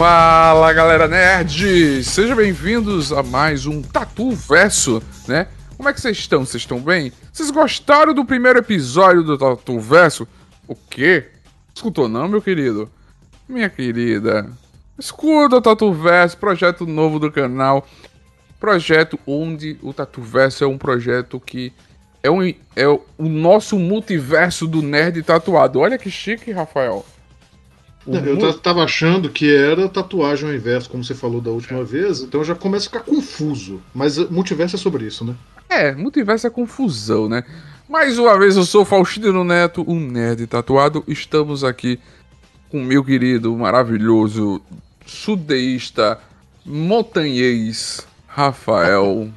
Fala galera nerd! Sejam bem-vindos a mais um Tatu Verso, né? Como é que vocês estão? Vocês estão bem? Vocês gostaram do primeiro episódio do Tatu Verso? O quê? Escutou não, meu querido? Minha querida, escuta o Tatu Verso, projeto novo do canal. Projeto onde o Tatu Verso é um projeto que é, um, é o nosso multiverso do nerd tatuado. Olha que chique, Rafael. Eu tava achando que era tatuagem ao inverso, como você falou da última vez, então já começa a ficar confuso. Mas multiverso é sobre isso, né? É, multiverso é confusão, né? Mais uma vez eu sou Faustino Neto, um nerd tatuado. Estamos aqui com meu querido, maravilhoso, sudeísta, montanhês, Rafael.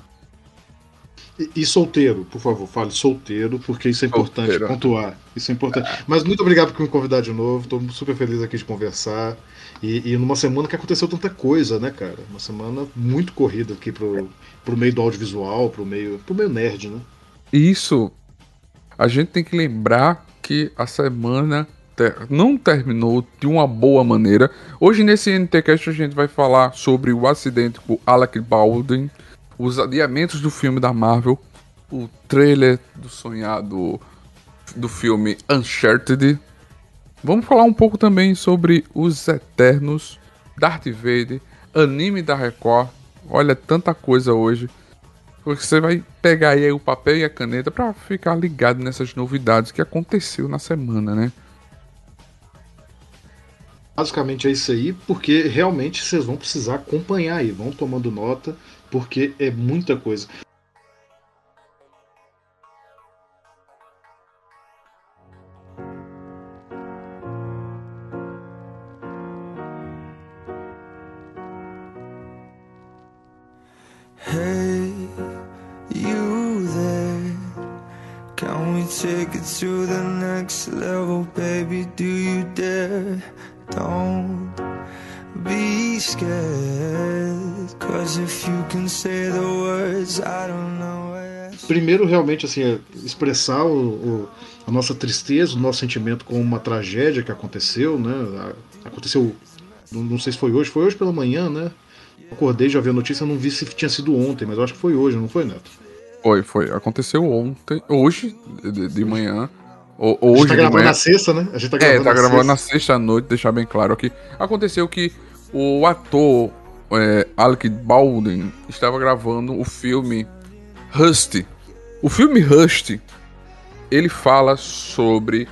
E, e, solteiro, por favor, fale solteiro, porque isso é importante solteiro. pontuar. Isso é importante. Mas muito obrigado por me convidar de novo. Estou super feliz aqui de conversar. E, e, numa semana que aconteceu tanta coisa, né, cara? Uma semana muito corrida aqui pro, pro meio do audiovisual, pro meio, pro meio nerd, né? Isso. A gente tem que lembrar que a semana ter, não terminou de uma boa maneira. Hoje nesse NTCast a gente vai falar sobre o acidente com Alec Baldwin os adiamentos do filme da Marvel, o trailer do sonhado do filme Uncharted. Vamos falar um pouco também sobre os Eternos, Darth Vader, anime da Record. Olha, tanta coisa hoje. Você vai pegar aí o papel e a caneta para ficar ligado nessas novidades que aconteceu na semana, né? Basicamente é isso aí, porque realmente vocês vão precisar acompanhar aí, vão tomando nota porque é muita coisa. Take it to the next level, baby? Do you dare? Don't be scared. Primeiro, realmente, assim, é expressar o, o, a nossa tristeza, o nosso sentimento com uma tragédia que aconteceu, né? Aconteceu, não sei se foi hoje, foi hoje pela manhã, né? Acordei, já vi a notícia, não vi se tinha sido ontem, mas eu acho que foi hoje, não foi, Neto? Foi, foi. Aconteceu ontem, hoje, de, de manhã. Hoje a gente tá gravando manhã. na sexta, né? A gente tá gravando é, tá na gravando sexta. na sexta noite, deixar bem claro aqui. Aconteceu que o ator é, Alec Baldwin estava gravando o filme Rust. O filme Rust, ele fala sobre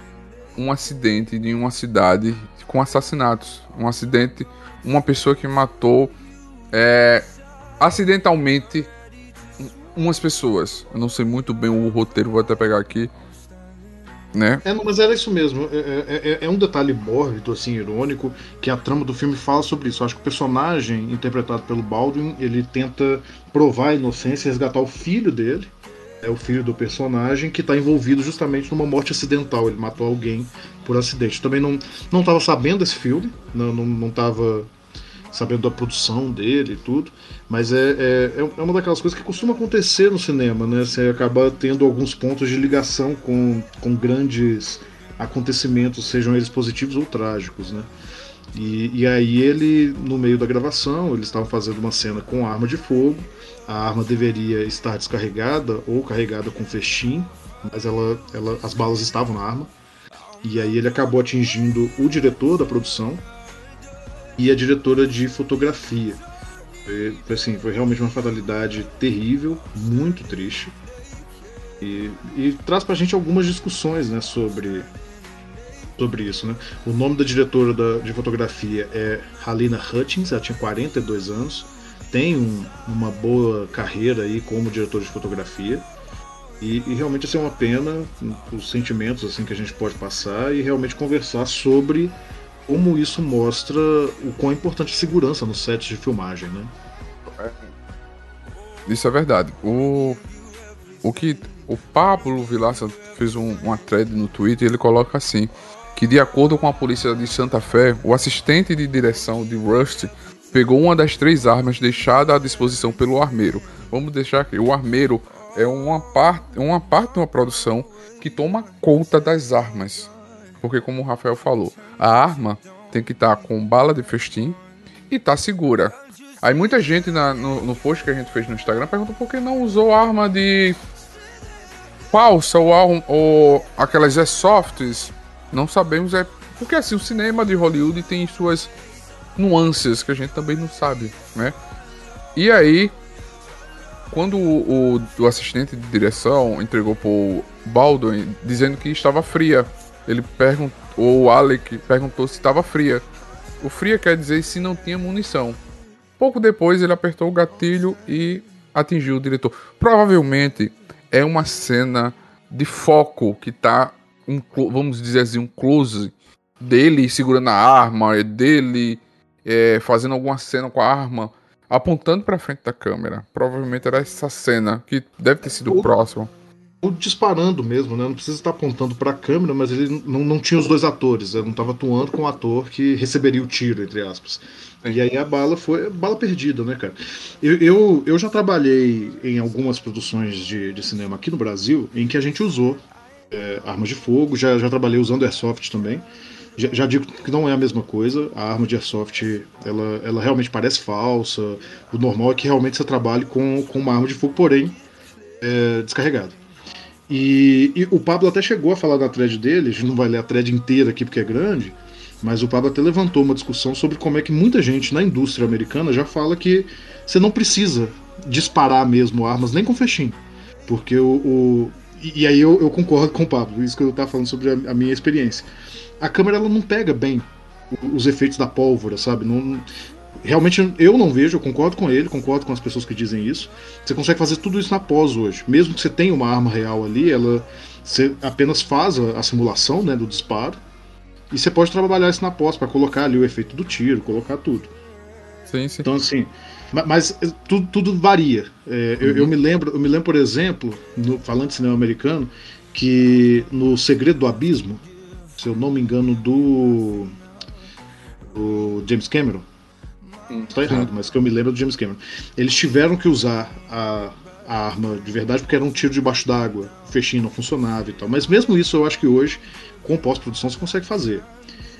um acidente de uma cidade com assassinatos. Um acidente, uma pessoa que matou é, acidentalmente umas pessoas. Eu não sei muito bem o roteiro, vou até pegar aqui né? É, mas era isso mesmo. É, é, é, é, um detalhe mórbido, assim, irônico, que a trama do filme fala sobre isso. Acho que o personagem interpretado pelo Baldwin, ele tenta provar a inocência e resgatar o filho dele, é o filho do personagem, que está envolvido justamente numa morte acidental. Ele matou alguém por acidente. Também não não estava sabendo desse filme, não não, não sabendo da produção dele e tudo. Mas é, é, é uma daquelas coisas que costuma acontecer no cinema, né? Você acaba tendo alguns pontos de ligação com, com grandes acontecimentos, sejam eles positivos ou trágicos, né? E, e aí ele, no meio da gravação, eles estavam fazendo uma cena com arma de fogo. A arma deveria estar descarregada ou carregada com festim, mas ela, ela, as balas estavam na arma. E aí ele acabou atingindo o diretor da produção, e a diretora de fotografia. Foi, foi, assim, foi realmente uma fatalidade terrível, muito triste. E, e traz pra gente algumas discussões né, sobre, sobre isso. Né? O nome da diretora da, de fotografia é Halina Hutchins, ela tinha 42 anos, tem um, uma boa carreira aí como diretora de fotografia. E, e, realmente assim, é uma pena os sentimentos assim que a gente pode passar e realmente conversar sobre como isso mostra o quão importante a segurança no set de filmagem, né? Isso é verdade. O, o que o Pablo Vilaça fez um, uma thread no Twitter ele coloca assim que de acordo com a polícia de Santa Fé, o assistente de direção de Rust pegou uma das três armas deixadas à disposição pelo armeiro. Vamos deixar aqui, o armeiro é uma parte, uma parte de uma produção que toma conta das armas. Porque como o Rafael falou, a arma tem que estar tá com bala de festim e tá segura. Aí muita gente na, no, no post que a gente fez no Instagram perguntou por que não usou arma de falsa ou, ou aquelas softs. Não sabemos, é porque assim, o cinema de Hollywood tem suas nuances que a gente também não sabe, né? E aí, quando o, o, o assistente de direção entregou pro Baldwin dizendo que estava fria, ele perguntou, ou o Alec perguntou se estava fria. O fria quer dizer se não tinha munição. Pouco depois ele apertou o gatilho e atingiu o diretor. Provavelmente é uma cena de foco que tá um, vamos dizer assim, um close dele segurando a arma, dele é, fazendo alguma cena com a arma, apontando para frente da câmera. Provavelmente era essa cena que deve ter sido o próximo disparando mesmo, né? Não precisa estar apontando para a câmera, mas ele não, não tinha os dois atores, ele não estava atuando com o ator que receberia o tiro, entre aspas. E aí a bala foi bala perdida, né, cara? Eu, eu, eu já trabalhei em algumas produções de, de cinema aqui no Brasil em que a gente usou é, armas de fogo, já, já trabalhei usando airsoft também. Já, já, digo que não é a mesma coisa. A arma de airsoft, ela, ela realmente parece falsa. O normal é que realmente você trabalhe com, com uma arma de fogo, porém é, descarregada. E, e, o Pablo até chegou a falar na thread dele, a gente não vai ler a thread inteira aqui porque é grande, mas o Pablo até levantou uma discussão sobre como é que muita gente na indústria americana já fala que você não precisa disparar mesmo armas nem com fechinho. Porque o. o e, aí eu, eu, concordo com o Pablo, isso que eu estava falando sobre a, a, minha experiência. A câmera ela não pega bem os efeitos da pólvora, sabe? Não, realmente eu não vejo, eu concordo com ele, concordo com as pessoas que dizem isso. Você consegue fazer tudo isso na pós hoje. Mesmo que você tenha uma arma real ali, ela você apenas faz a, a simulação né, do disparo. E você pode trabalhar isso na pós para colocar ali o efeito do tiro, colocar tudo. Sim, sim. Então assim, mas, eh, tudo, tudo varia. É, uhum. eu, eu, me lembro, eu me lembro, por exemplo, no, falando de cinema americano, que no Segredo do Abismo, se eu não me engano, do, do James Cameron, Estou errado, mas que eu me lembro do James Cameron. Eles tiveram que usar a, a arma de verdade porque era um tiro debaixo d'água, o fechinho não funcionava e tal. Mas mesmo isso eu acho que hoje, com pós-produção, você consegue fazer.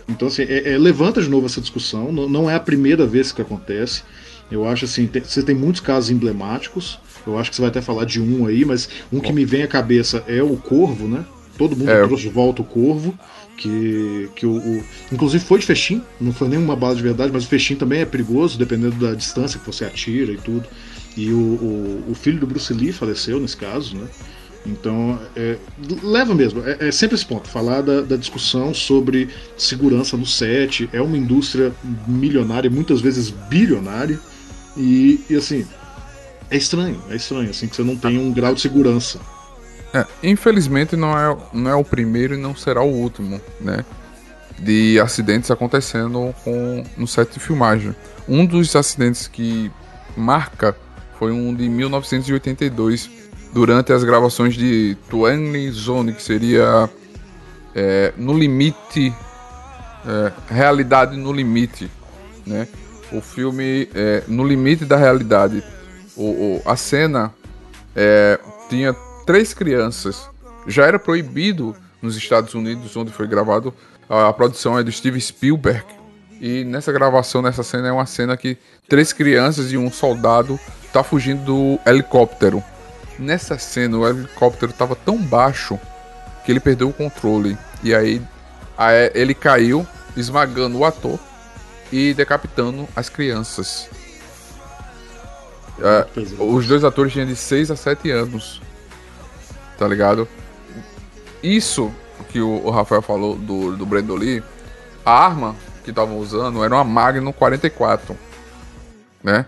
Então, assim, é, é, levanta de novo essa discussão. Não, não, é a primeira vez que acontece. Eu acho assim, tem, você tem muitos casos emblemáticos. Eu acho que você vai até falar de um aí, mas um que me vem à cabeça é o Corvo, né? Todo mundo é. trouxe de volta o Corvo que, que o, o, inclusive foi de fechim, não foi nenhuma bala de verdade, mas o fechim também é perigoso, dependendo da distância que você atira e tudo. E o, o, o filho do Bruce Lee faleceu nesse caso, né? Então, é, leva mesmo, é, é, sempre esse ponto, falar da, da, discussão sobre segurança no set, é uma indústria milionária, muitas vezes bilionária, e, e assim, é estranho, é estranho, assim, que você não tem um grau de segurança é, infelizmente não é, não é o primeiro e não será o último, né? De acidentes acontecendo com, no set de filmagem. Um dos acidentes que marca foi um de 1982, durante as gravações de Twenty Zone, que seria é, no limite, é, realidade no limite, né? O filme é, no limite da realidade. O, o a cena é, tinha três crianças. Já era proibido nos Estados Unidos, onde foi gravado. A produção é do Steve Spielberg. E nessa gravação, nessa cena, é uma cena que três crianças e um soldado tá fugindo do helicóptero. Nessa cena, o helicóptero estava tão baixo que ele perdeu o controle. E aí, aí ele caiu, esmagando o ator e decapitando as crianças. É, os dois atores tinham de 6 a 7 anos tá ligado? Isso que o, Rafael falou do, do Brandon Lee, a arma que estavam usando era uma Magnum 44, né?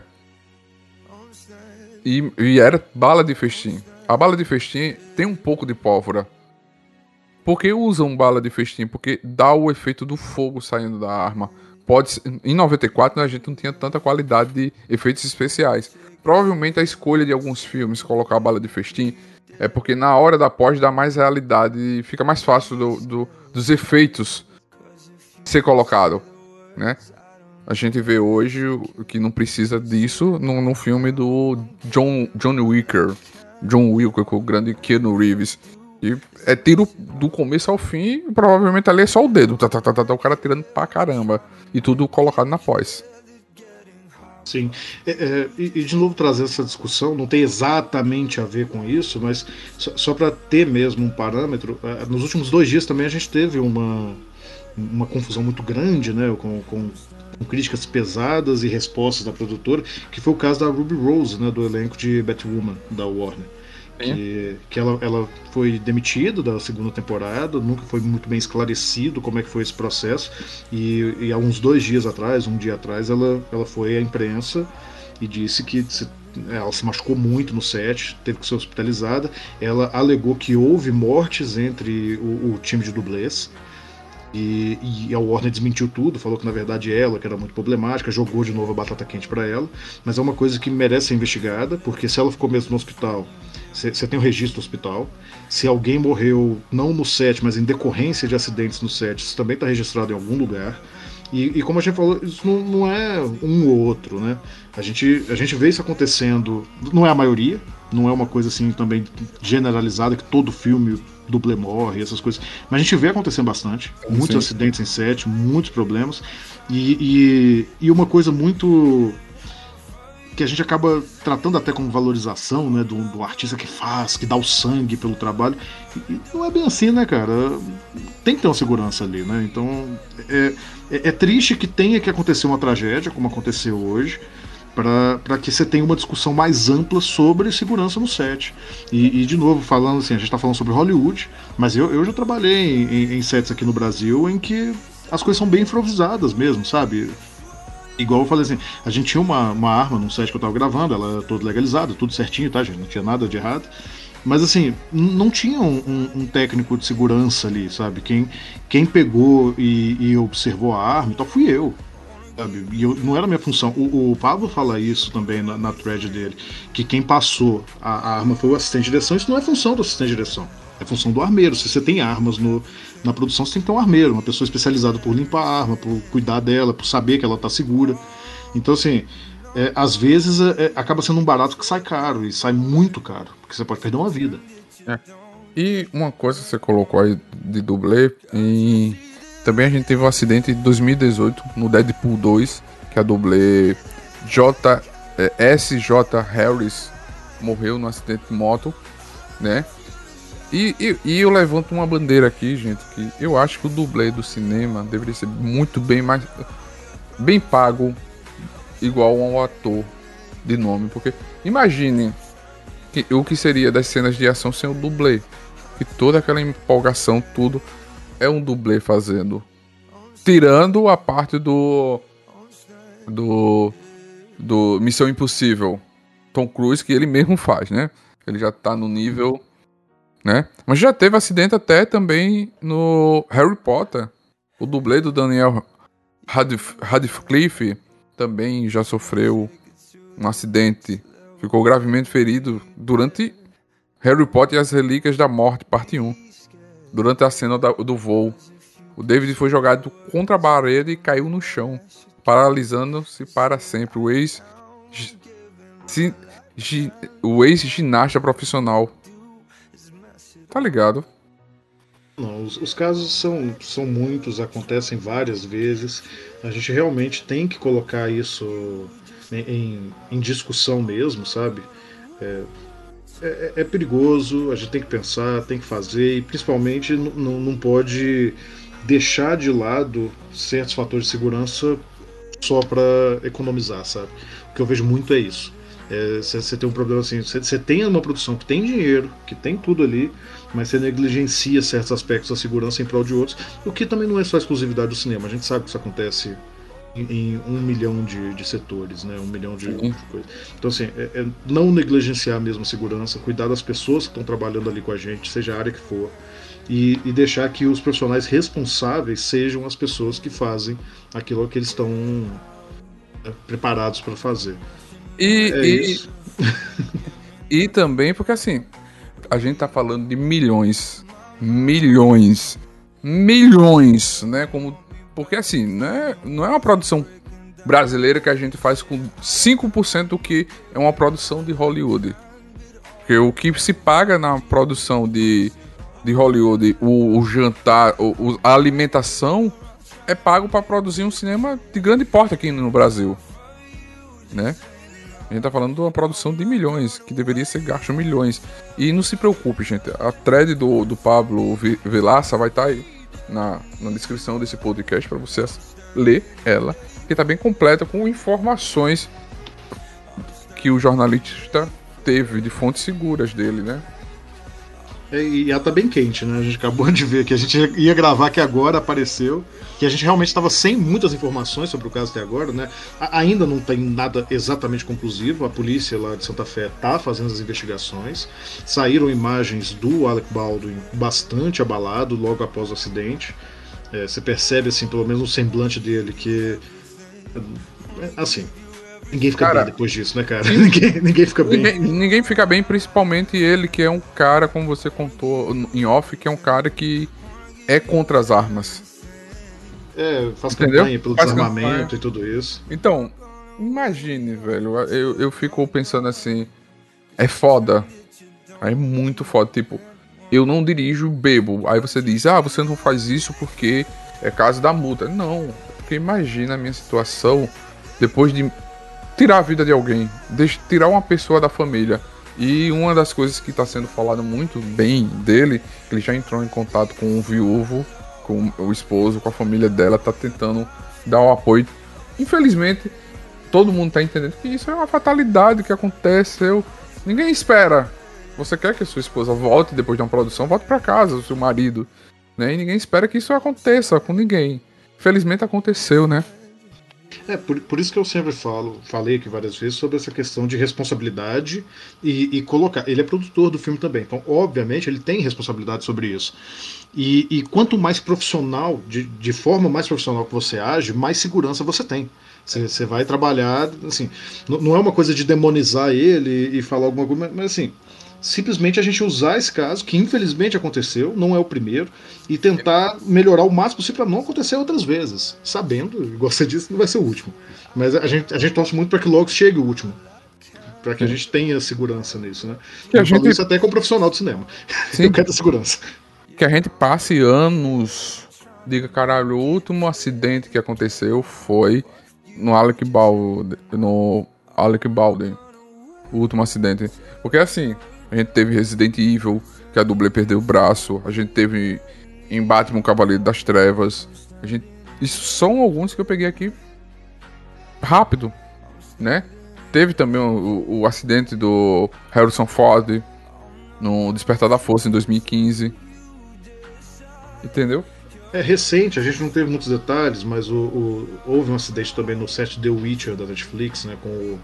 E, e, era bala de festim. A bala de festim tem um pouco de pólvora. Por que usam bala de festim? Porque dá o efeito do fogo saindo da arma. Pode em 94 a gente não tinha tanta qualidade de efeitos especiais. Provavelmente a escolha de alguns filmes colocar bala de festim é porque na hora da pós dá mais realidade e fica mais fácil do, do, dos efeitos ser colocado, né? A gente vê hoje que não precisa disso no, no filme do John, John Wicker, John Wicker, com o grande Keanu Reeves. E é tiro do começo ao fim, e provavelmente ali é só o dedo, tá, tá, tá, tá, tá, o cara tirando pra caramba. E tudo colocado na pós. Sim. É, é, e, de novo trazer essa discussão, não tem exatamente a ver com isso, mas só, só para ter mesmo um parâmetro, é, nos últimos dois dias também a gente teve uma, uma confusão muito grande né, com, com, com, críticas pesadas e respostas da produtora, que foi o caso da Ruby Rose, né, do elenco de Batwoman da Warner. Que, que ela, ela foi demitida da segunda temporada, nunca foi muito bem esclarecido como é que foi esse processo. E, e há uns dois dias atrás, um dia atrás, ela, ela foi à imprensa e disse que se, ela se machucou muito no set, teve que ser hospitalizada. Ela alegou que houve mortes entre o, o time de dublês. E, e, a Warner desmentiu tudo, falou que na verdade ela, que era muito problemática, jogou de novo a batata quente para ela. Mas é uma coisa que merece ser investigada, porque se ela ficou mesmo no hospital você tem o registro do hospital. Se alguém morreu, não no set, mas em decorrência de acidentes no set, isso também está registrado em algum lugar. E, e, como a gente falou, isso não, não, é um ou outro, né? A gente, a gente vê isso acontecendo, não é a maioria, não é uma coisa assim também generalizada que todo filme dublê morre, essas coisas. Mas a gente vê acontecendo bastante. Muitos Sim. acidentes em set, muitos problemas. E, e, e uma coisa muito que a gente acaba tratando até como valorização, né, do, do, artista que faz, que dá o sangue pelo trabalho. E não é bem assim, né, cara? Tem que ter uma segurança ali, né? Então é, é, é triste que tenha que acontecer uma tragédia, como aconteceu hoje, para que você tenha uma discussão mais ampla sobre segurança no set. E, e de novo, falando assim, a gente está falando sobre Hollywood, mas eu, eu já trabalhei em, em sets aqui no Brasil em que as coisas são bem improvisadas mesmo, sabe? Igual eu falei assim, a gente tinha uma, uma arma num set que eu tava gravando, ela era toda legalizada, tudo certinho, tá, gente? Não tinha nada de errado. Mas assim, não tinha um, um, um técnico de segurança ali, sabe? Quem, quem pegou e, e observou a arma, então fui eu. Sabe? E eu, não era minha função. O, o Pablo fala isso também na, na thread dele, que quem passou a, a arma foi o assistente de direção, isso não é função do assistente de direção. É função do armeiro. Se você tem armas no, na produção, você tem que ter um armeiro, uma pessoa especializada por limpar a arma, por cuidar dela, por saber que ela está segura. Então, assim, é, às vezes é, é, acaba sendo um barato que sai caro, e sai muito caro, porque você pode perder uma vida. É. E uma coisa que você colocou aí de dublê, e também a gente teve um acidente em 2018 no Deadpool 2, que a dublê J, é, SJ Harris morreu no acidente de moto, né? E, e, e, eu levanto uma bandeira aqui, gente, que eu acho que o dublê do cinema deveria ser muito bem mais. bem pago, igual um ator de nome. Porque imagine que, o que seria das cenas de ação sem o dublê. Que toda aquela empolgação, tudo é um dublê fazendo. Tirando a parte do. do. do Missão Impossível. Tom Cruise, que ele mesmo faz, né? Ele já tá no nível né? Mas já teve acidente até também no Harry Potter. O dublê do Daniel Radcliffe, também já sofreu um acidente. Ficou gravemente ferido durante Harry Potter e as Relíquias da Morte, parte 1. Durante a cena do voo. O David foi jogado contra a parede e caiu no chão, paralisando-se para sempre. O ex o ex-ginasta profissional Tá ligado? Não, os, os, casos são, são muitos, acontecem várias vezes. A gente realmente tem que colocar isso em, em discussão mesmo, sabe? É, é, é, perigoso, a gente tem que pensar, tem que fazer, e principalmente não pode deixar de lado certos fatores de segurança só para economizar, sabe? O que eu vejo muito é isso. Você é, tem um problema assim, você tem uma produção que tem dinheiro, que tem tudo ali, mas você negligencia certos aspectos da segurança em prol de outros, o que também não é só exclusividade do cinema. A gente sabe que isso acontece em, em um milhão de, de, setores, né? um milhão de, de coisas. Então, assim, é, é não negligenciar mesmo a segurança, cuidar das pessoas que estão trabalhando ali com a gente, seja a área que for, e, e deixar que os profissionais responsáveis sejam as pessoas que fazem aquilo que eles estão é, preparados para fazer. E, é e, e também porque assim a gente tá falando de milhões, milhões, milhões, né? Como porque assim, não é, não é uma produção brasileira que a gente faz com 5% do que é uma produção de Hollywood. Porque o que se paga na produção de, de Hollywood, o, o jantar, o, a alimentação, é pago para produzir um cinema de grande porte aqui no Brasil. né? A gente tá falando de uma produção de milhões, que deveria ser gasto milhões. E não se preocupe, gente. A thread do, do Pablo Vilaça vai estar tá aí na, na descrição desse podcast para você ler ela. Que tá bem completa com informações que o jornalista teve de fontes seguras dele, né? É, e ela tá bem quente, né? A gente acabou de ver que a gente ia gravar que agora apareceu, que a gente realmente estava sem muitas informações sobre o caso até agora, né? Ainda não tem nada exatamente conclusivo. A polícia lá de Santa Fé tá fazendo as investigações. Saíram imagens do Alec Baldwin bastante abalado logo após o acidente. É, você percebe, assim, pelo menos o semblante dele que. Assim, Ninguém fica cara, bem depois disso, né, cara? ninguém, ninguém fica bem. Ninguém, ninguém, fica bem, principalmente ele, que é um cara, como você contou em off, que é um cara que é contra as armas. É, faz Entendeu? campanha pelo faz desarmamento campanha. e tudo isso. Então, imagine, velho. Eu, eu fico pensando assim. É foda. É muito foda. Tipo, eu não dirijo bebo. Aí você diz, ah, você não faz isso porque é caso da multa. Não, porque imagina a minha situação depois de tirar a vida de alguém, tirar uma pessoa da família. E uma das coisas que está sendo falado muito bem dele, ele já entrou em contato com o viúvo, com o esposo, com a família dela, tá tentando dar o apoio. Infelizmente, todo mundo está entendendo que isso é uma fatalidade que aconteceu. Ninguém espera. Você quer que a sua esposa volte depois de uma produção, volte para casa, o seu marido, né? E ninguém espera que isso aconteça com ninguém. Infelizmente aconteceu, né? É, por, por isso que eu sempre falo, falei aqui várias vezes sobre essa questão de responsabilidade e, e colocar. Ele é produtor do filme também, então, obviamente, ele tem responsabilidade sobre isso. E, e quanto mais profissional, de, de forma mais profissional que você age, mais segurança você tem. Você, vai trabalhar, assim, não, é uma coisa de demonizar ele e falar alguma coisa, mas assim, simplesmente a gente usar esse caso, que infelizmente aconteceu, não é o primeiro, e tentar melhorar o máximo possível para não acontecer outras vezes, sabendo, igual você disse, não vai ser o último. Mas a gente, a gente torce muito para que logo chegue o último. Para que a gente tenha segurança nisso, né? Que Eu a gente... isso até com profissional do cinema. Sim. Eu quero segurança. Que a gente passe anos, diga, caralho, o último acidente que aconteceu foi no Alec Baldwin, no Alec Baldwin, o último acidente. Porque assim, a gente teve Resident Evil, que a dublê perdeu o braço. A gente teve em Batman Cavaleiro das Trevas. A gente... Isso são alguns que eu peguei aqui rápido, né? Teve também o, o, acidente do Harrison Ford no Despertar da Força em 2015. Entendeu? É recente, a gente não teve muitos detalhes, mas o, o, houve um acidente também no set The Witcher da Netflix, né? Com o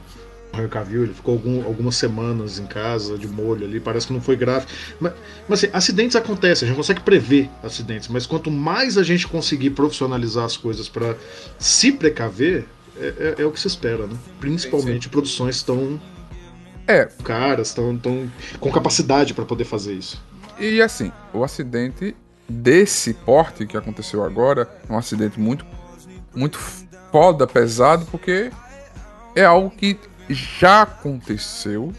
Henry Cavill, ele ficou algum, algumas semanas em casa, de molho ali, parece que não foi grave. Mas, mas assim, acidentes acontecem, a gente consegue prever acidentes, mas quanto mais a gente conseguir profissionalizar as coisas para se precaver, é, é, é, o que se espera, né? Principalmente sim, produções tão é. caras, tão, tão com capacidade para poder fazer isso. E assim, o acidente desse porte que aconteceu agora é um acidente muito, muito foda, pesado, porque é algo que já aconteceu.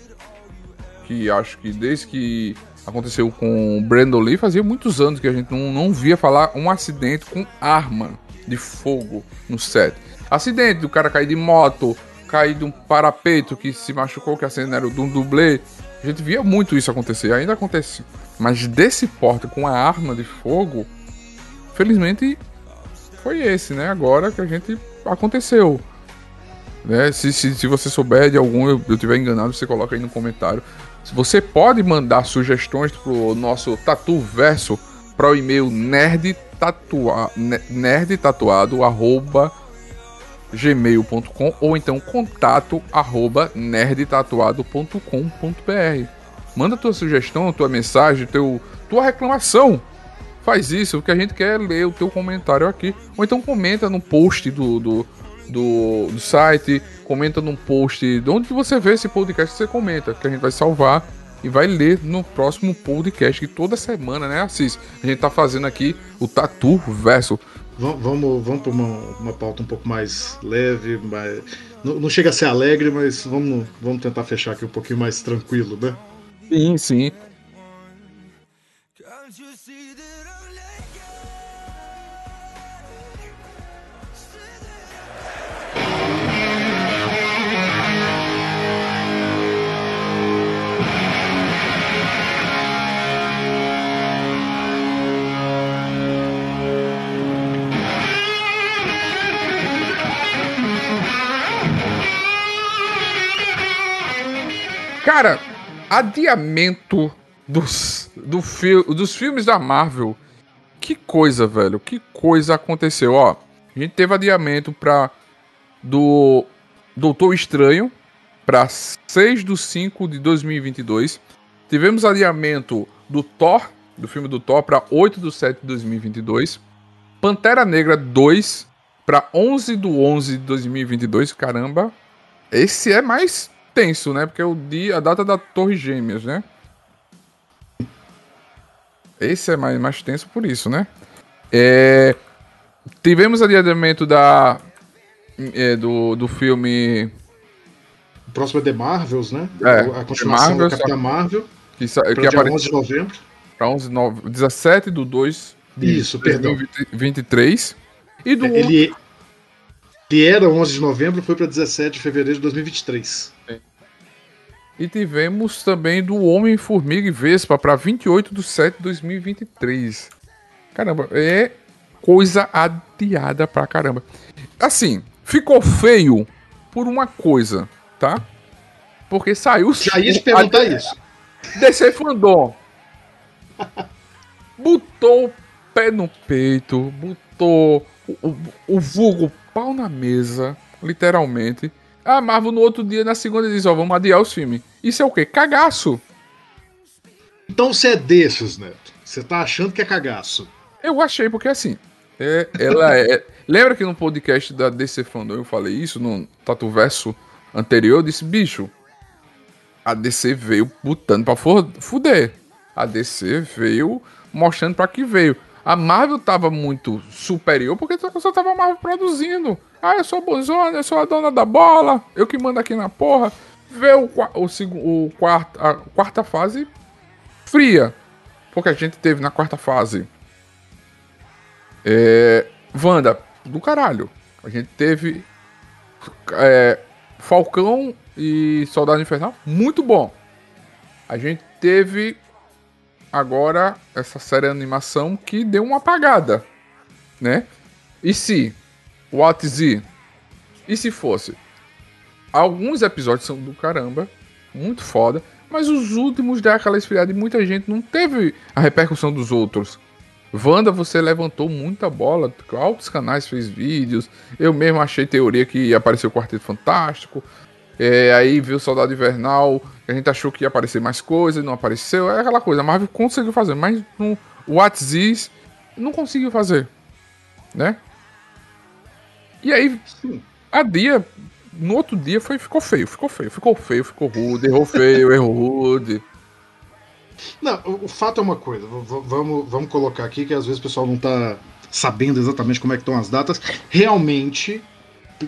Que acho que desde que aconteceu com o Brandon Lee, fazia muitos anos que a gente não, não via falar um acidente com arma de fogo no set. Acidente do cara cair de moto, cair de um parapeito que se machucou, que a cena era de um dublê. A gente via muito isso acontecer, ainda acontece. Mas desse porte com a arma de fogo, felizmente foi esse, né? Agora que a gente aconteceu. Né? Se, se, se você souber de algum, eu, eu tiver enganado, você coloca aí no comentário. Você pode mandar sugestões pro nosso Tatu Verso para o e-mail nerdtatua, arroba gmail.com ou então contato arroba nerdtatuado.com.br Manda tua sugestão, tua mensagem, teu, tua reclamação. Faz isso, que a gente quer ler o teu comentário aqui. Ou então comenta no post do, do do, do site, comenta num post. De onde você vê esse podcast, você comenta, que a gente vai salvar e vai ler no próximo podcast, que toda semana, né, Assis? A gente tá fazendo aqui o Tatu Verso. Vamos, vamos para uma, uma pauta um pouco mais leve, mais, não, não, chega a ser alegre, mas vamos, vamos tentar fechar aqui um pouquinho mais tranquilo, né? Sim, sim. Cara, adiamento dos, do fi dos filmes da Marvel. Que coisa, velho. Que coisa aconteceu, ó. A gente teve adiamento pra. Do Doutor Estranho para 6 de 5 de 2022. Tivemos adiamento do Thor, do filme do Thor, para 8 de 7 de 2022. Pantera Negra 2 para 11 de 11 de 2022. Caramba, esse é mais tenso, né? Porque é o dia, a data da Torre Gêmeas, né? Esse é mais, mais tenso por isso, né? É, tivemos adiamento da, é, do, do filme. O próximo é The Marvels, né? É, a continuação Marvels, da Capitã Marvel. Que, Para que dia apare- 11 de novembro. Pra 11, 9, 17 do 2 de Isso, perdão. 2023. E do Ele, ele era 11 de novembro, foi para 17 de fevereiro de 2023. E tivemos também do Homem-Formiga e Vespa para 28 de 7 de 2023. Caramba, é coisa adiada pra caramba. Assim, ficou feio por uma coisa, tá? Porque saiu. Já ia te perguntar a- isso. DC Fandom botou o pé no peito, botou o, o, o vulgo pau na mesa, literalmente. A Marvel no outro dia, na segunda, diz: Ó, vamos adiar os filmes. Isso é o quê? Cagaço. Então você é desses, Neto. Você tá achando que é cagaço. Eu achei, porque assim, é, ela é. Lembra que no podcast da DC Fandom eu falei isso, no Tatu Verso anterior? Eu disse, bicho, a DC veio botando pra fu- fuder. A DC veio mostrando pra que veio. A Marvel tava muito superior porque só tava a Marvel produzindo. Ah, eu sou bonzona, eu sou a dona da bola, eu que mando aqui na porra. Vê o, o, segu- o quarto, a quarta fase fria. Porque a gente teve na quarta fase é, Wanda, do caralho. A gente teve é, Falcão e Soldado Infernal, muito bom. A gente teve agora essa série de animação que deu uma apagada, né? E se What Z? E se fosse? Alguns episódios são do caramba, muito foda, mas os últimos dá aquela esfriada e muita gente não teve a repercussão dos outros. Wanda, você levantou muita bola, altos canais fez vídeos. Eu mesmo achei teoria que ia aparecer o Quarteto Fantástico. É, aí viu o Soldado Invernal, a gente achou que ia aparecer mais coisa, não apareceu. É aquela coisa, a Marvel conseguiu fazer, mas no What's This não conseguiu fazer, né? E aí, a dia, no outro dia foi, ficou feio, ficou feio, ficou feio, ficou rude, errou feio, errou rude. Não, o, o fato é uma coisa. Vamos, vamos colocar aqui que às vezes o pessoal não tá sabendo exatamente como é que estão as datas. Realmente,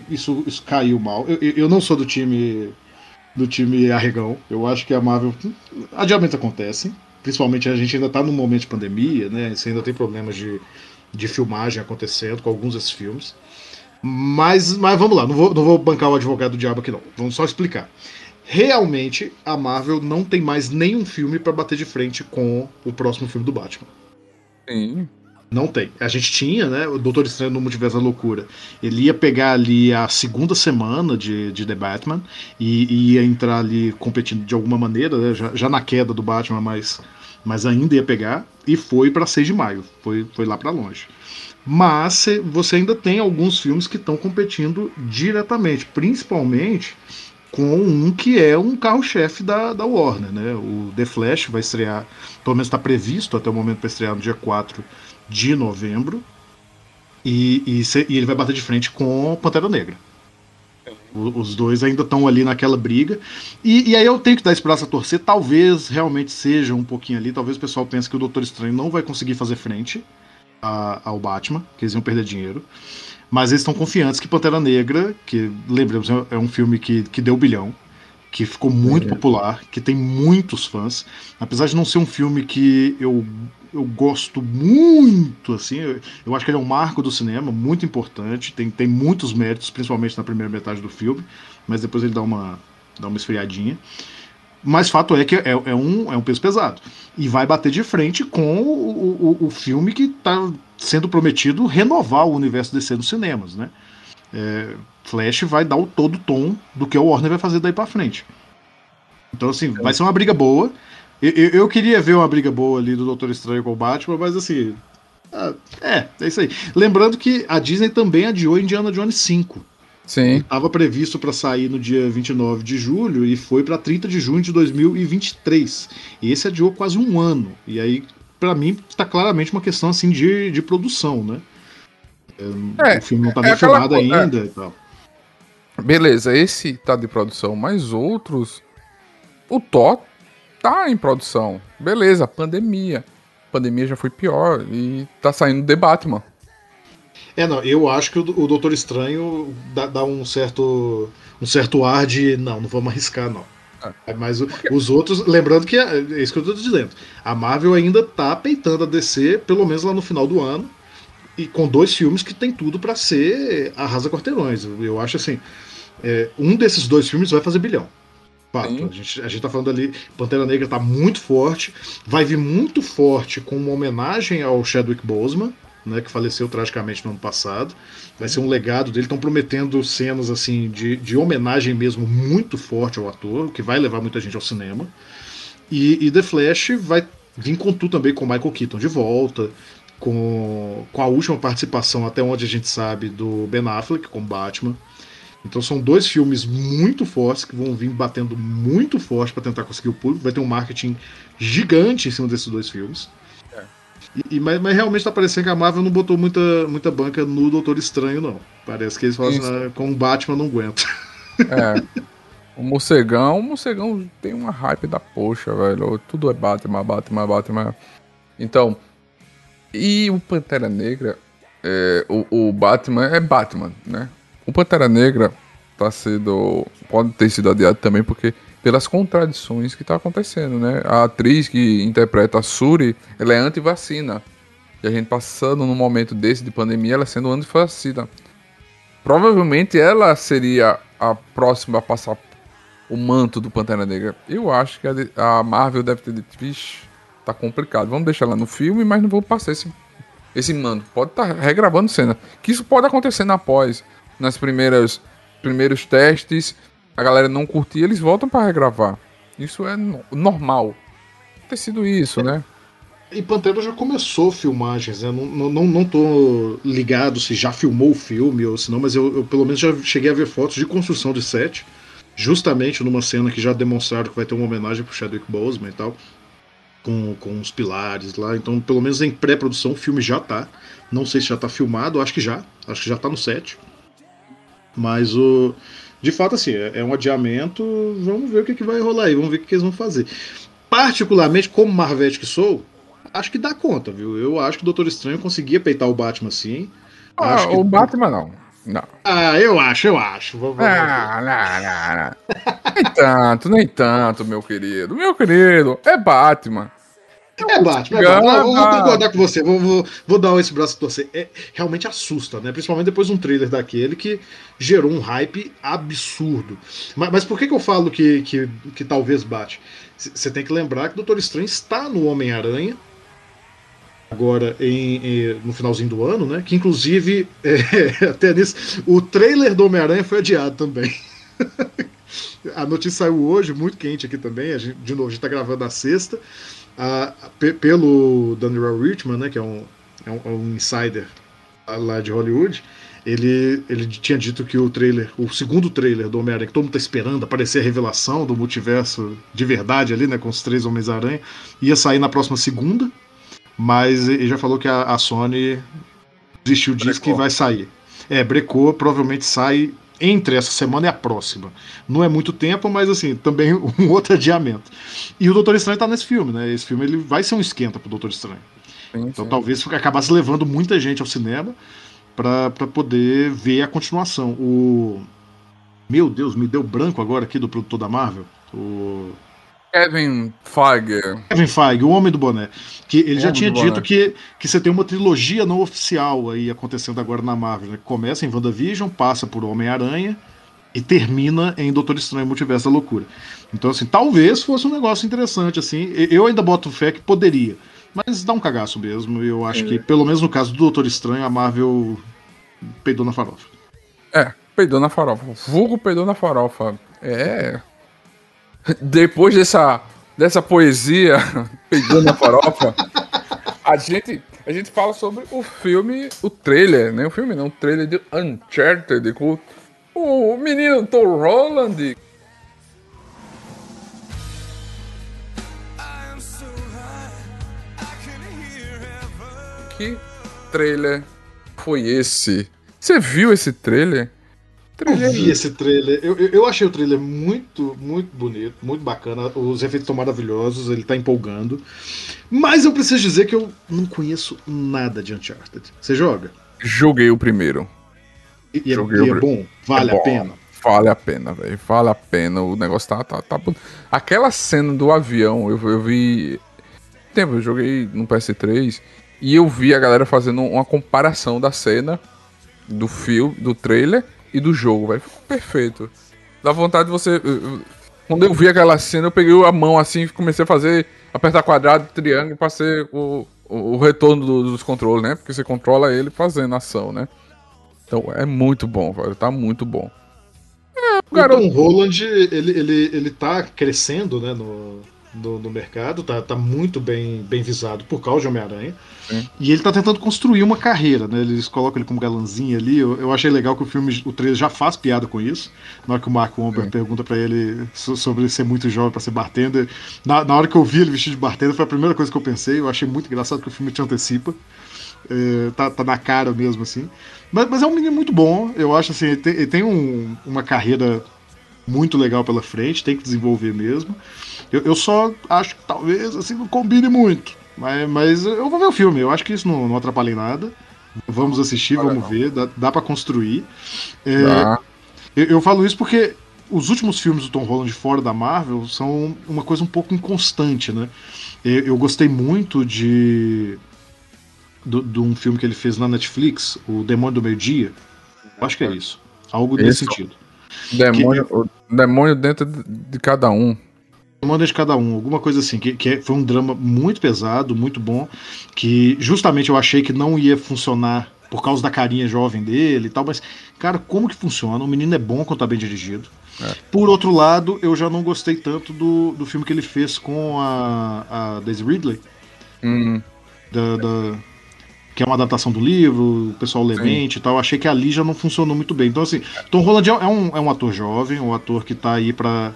isso, isso caiu mal. Eu, eu- não sou do time do time arregão. Eu acho que a Marvel. Adiamentos acontecem. Principalmente a gente ainda tá num momento de pandemia, né? Você ainda tem problemas de, de filmagem acontecendo com alguns desses filmes. Mas, mas vamos lá, não vou, não vou bancar o advogado do diabo aqui não. Vamos só explicar. Realmente, a Marvel não tem mais nenhum filme pra bater de frente com o próximo filme do Batman. Sim. Não tem. A gente tinha, né? O Doutor Estranho no Multiverso da Loucura. Ele ia pegar ali a segunda semana de, de The Batman e, e ia entrar ali competindo de alguma maneira, né, já, já na queda do Batman, mas, mas ainda ia pegar. E foi pra 6 de maio. Foi, foi lá pra longe. Mas cê- você ainda tem alguns filmes que estão competindo diretamente, principalmente com um que é um carro-chefe da, da Warner, né? O The Flash vai estrear, pelo menos está previsto até o momento para estrear no dia 4 de novembro. E, e, e ele vai bater de frente com Pantera Negra. O- os dois ainda estão ali naquela briga. E, e aí eu tenho que dar esse braço a torcer. Talvez realmente seja um pouquinho ali. Talvez o pessoal pense que o Doutor Estranho não vai conseguir fazer frente a- ao Batman, que eles iam perder dinheiro. Mas eles estão confiantes que Pantera Negra, que lembremos, é um filme que, que deu bilhão, que ficou muito popular, que tem muitos fãs. Apesar de não ser um filme que eu, eu gosto muito, assim, eu, eu acho que ele é um marco do cinema, muito importante, tem, tem muitos méritos, principalmente na primeira metade do filme, mas depois ele dá uma, dá uma esfriadinha. Mas fato é que é, é um, é um peso pesado. E vai bater de frente com o, o, o filme que está sendo prometido renovar o universo DC nos cinemas, né? É, Flash vai dar o todo tom do que o Warner vai fazer daí para frente. Então, assim, vai ser uma briga boa. Eu, eu, eu queria ver uma briga boa ali do Doutor Estranho com o Batman, mas assim. ah, É, é isso aí. Lembrando que a Disney também adiou Indiana Jones 5. Sim. Estava previsto para sair no dia 29 de julho e foi para 30 de junho de 2023. E esse adiou quase um ano. E aí, para mim, está claramente uma questão assim de, de produção, né? É, o filme não tá é nem aquela filmado é. ainda e tal. Beleza, esse tá de produção, mas outros. O Thor tá em produção. Beleza, pandemia. Pandemia já foi pior e tá saindo The Batman. É, não, eu acho que o, o Doutor Estranho dá, dá um certo um certo ar de não, não vamos arriscar não. É, Mas o- os outros, lembrando que é, é isso que eu tô dizendo. A Marvel ainda tá peitando a DC, pelo menos lá no final do ano, e com dois filmes que tem tudo pra ser arrasa quarteirões. Eu, eu acho assim, é, um desses dois filmes vai fazer bilhão. Fato. Sim. A gente, a gente tá falando ali, Pantera Negra tá muito forte, vai vir muito forte com uma homenagem ao Chadwick Boseman, né, que faleceu tragicamente no ano passado. Vai ser um legado dele. Estão prometendo cenas assim de, de homenagem mesmo muito forte ao ator, o que vai levar muita gente ao cinema. E, e The Flash vai vir com tudo também com Michael Keaton de volta, com, com a última participação, até onde a gente sabe, do Ben Affleck como Batman. Então são dois filmes muito fortes que vão vir batendo muito forte para tentar conseguir o público. Vai ter um marketing gigante em cima desses dois filmes. E, e- mas, mas realmente tá parecendo que a Marvel não botou muita, muita banca no Doutor Estranho, não. Parece que eles falam assim. "Ah, com o Batman não aguenta. É. o morcegão, o morcegão tem uma hype da poxa, velho. Tudo é Batman, Batman, Batman. Então. E o Pantera Negra. é, o, o Batman é Batman, né? O Pantera Negra tá sendo. Pode ter sido adiado também, porque. Pelas contradições que tá acontecendo, né? A atriz que interpreta a Suri, ela é anti-vacina. E a gente passando num momento desse de pandemia, ela sendo anti-vacina. Provavelmente ela seria a próxima a passar o manto do Pantera Negra. Eu acho que a, Marvel deve ter dito, vixe, tá complicado. Vamos deixar ela no filme, mas não vou passar esse, esse manto. Pode estar regravando cena. Que isso pode acontecer na pós, nas primeiras primeiros testes. A galera não curtia, eles voltam pra regravar. Isso é no- normal. Ter sido isso, né? E Pantera já começou filmagens, né? Não, não, não, não tô ligado se já filmou o filme ou se não, mas eu, eu pelo menos já cheguei a ver fotos de construção de set, justamente numa cena que já demonstraram que vai ter uma homenagem pro Chadwick Boseman e tal, com, com os pilares lá. Então, pelo menos em pré-produção, o filme já tá. Não sei se já tá filmado, acho que já. Acho que já tá no set. Mas o. De fato, assim, é, é um adiamento. Vamos ver o que, que vai rolar aí, vamos ver o que, que eles vão fazer. Particularmente, como Marvete que sou, acho que dá conta, viu? Eu acho que o Doutor Estranho conseguia peitar o Batman sim. Ah, Acho que- o Batman não. Não. Ah, eu acho, eu acho. Vamos ver. Ah, não, não, não. Nem tanto, nem tanto, meu querido. Meu querido, é Batman. É Batman, é Batman. Eu vou concordar com você, vou, vou, vou dar esse braço a torcer. É, realmente assusta, né? Principalmente depois de um trailer daquele que gerou um hype absurdo. Mas, mas por que, que eu falo que, que, que talvez bate? Você tem que lembrar que o Doutor Estranho está no Homem-Aranha. Agora, em, em- no finalzinho do ano, né? Que inclusive, é, até nisso, o trailer do Homem-Aranha foi adiado também. A notícia saiu hoje, muito quente aqui também. A gente, de novo, a gente tá gravando na sexta. Pe- pelo Daniel Richman, né, que é um, é um, é um insider lá de Hollywood, ele, ele tinha dito que o trailer, o segundo trailer do Homem-Aranha, que todo mundo tá esperando, aparecer a revelação do multiverso de verdade ali, né, com os três Homens-Aranha, ia sair na próxima segunda, mas ele já falou que a, a Sony desistiu disso que vai sair. É, brecou, provavelmente sai entre essa semana e a próxima. Não é muito tempo, mas assim, também um outro adiamento. E o Doutor Estranho tá nesse filme, né? Esse filme ele vai ser um esquenta pro Doutor Estranho. Sim, Então sim. talvez acabasse levando muita gente ao cinema pra poder ver a continuação. O. Meu Deus, me deu branco agora aqui do produtor da Marvel. O. Kevin Feige. Kevin Feige, o Homem do Boné. Que ele O já tinha dito Boné. que, que você tem uma trilogia não oficial aí acontecendo agora na Marvel. Né? Começa em WandaVision, passa por Homem-Aranha e termina em Doutor Estranho Multiverso da Loucura. Então, assim, talvez fosse um negócio interessante, assim. Eu ainda boto fé que poderia. Mas dá um cagaço mesmo. Eu acho Sim. que, pelo menos no caso do Doutor Estranho, a Marvel peidou na farofa. É, peidou na farofa. Vulgo peidou na farofa. É. depois dessa, dessa poesia pegando a farofa, a gente, a gente fala sobre o filme, o trailer, né? O filme não, o trailer de Uncharted com o menino Tom Holland. Que trailer foi esse? Você viu esse trailer? Eu vi esse trailer. Eu, eu, achei o trailer muito, muito bonito, muito bacana. Os efeitos estão maravilhosos, ele tá empolgando. Mas eu preciso dizer que eu não conheço nada de Uncharted. Você joga? Joguei o primeiro. E, e, é, e é, bom? Vale é bom. a pena? Vale a pena, velho. Vale a pena. O negócio tá, tá, tá. Aquela cena do avião, eu, eu vi. Tempo, eu joguei no PS3 e eu vi a galera fazendo uma comparação da cena do filme, do trailer e do jogo, velho. Ficou perfeito. Dá vontade de você. Quando eu vi aquela cena, eu peguei a mão assim e comecei a fazer. Apertar quadrado, triângulo pra ser o, o, o retorno do, dos controles, né? Porque você controla ele fazendo ação, né? Então é muito bom, velho. Tá muito bom. É, o garoto... Tom Holland, ele, ele, ele tá crescendo, né? No, no, no, mercado, tá, tá muito bem, bem visado por causa de Homem-Aranha. E ele tá tentando construir uma carreira, né? Eles colocam ele como galanzinho ali. Eu, eu achei legal que o filme, o trailer já faz piada com isso. Na hora que o Mark Wahlberg pergunta para ele sobre ser muito jovem para ser bartender. Na, na hora que eu vi ele vestido de bartender, foi a primeira coisa que eu pensei. Eu achei muito engraçado que o filme te antecipa. É, tá, tá na cara mesmo, assim. Mas, mas é um menino muito bom. Eu acho assim, ele tem, ele tem um, uma carreira muito legal pela frente, tem que desenvolver mesmo. Eu, eu só acho que talvez assim não combine muito. Mas, mas eu vou ver o filme, eu acho que isso não, não atrapalha em nada. Vamos assistir, vamos ver, dá, dá para construir. É, eu, eu, falo isso porque os últimos filmes do Tom Holland fora da Marvel são uma coisa um pouco inconstante, né? Eu, eu gostei muito de, de, um filme que ele fez na Netflix, O Demônio do Meio Dia. Acho que é isso. Algo nesse sentido. Demônio, que, o demônio dentro de cada um. Manda de cada um, alguma coisa assim, que, que é, foi um drama muito pesado, muito bom, que justamente eu achei que não ia funcionar por causa da carinha jovem dele e tal, mas, cara, como que funciona? O menino é bom quando tá bem dirigido. É. Por outro lado, eu já não gostei tanto do, do filme que ele fez com a, a Daisy Ridley. Uhum. Da, da, que é uma adaptação do livro, o pessoal lemente e tal. Achei que ali já não funcionou muito bem. Então, assim, Tom Holland é um, é um ator jovem, um ator que tá aí para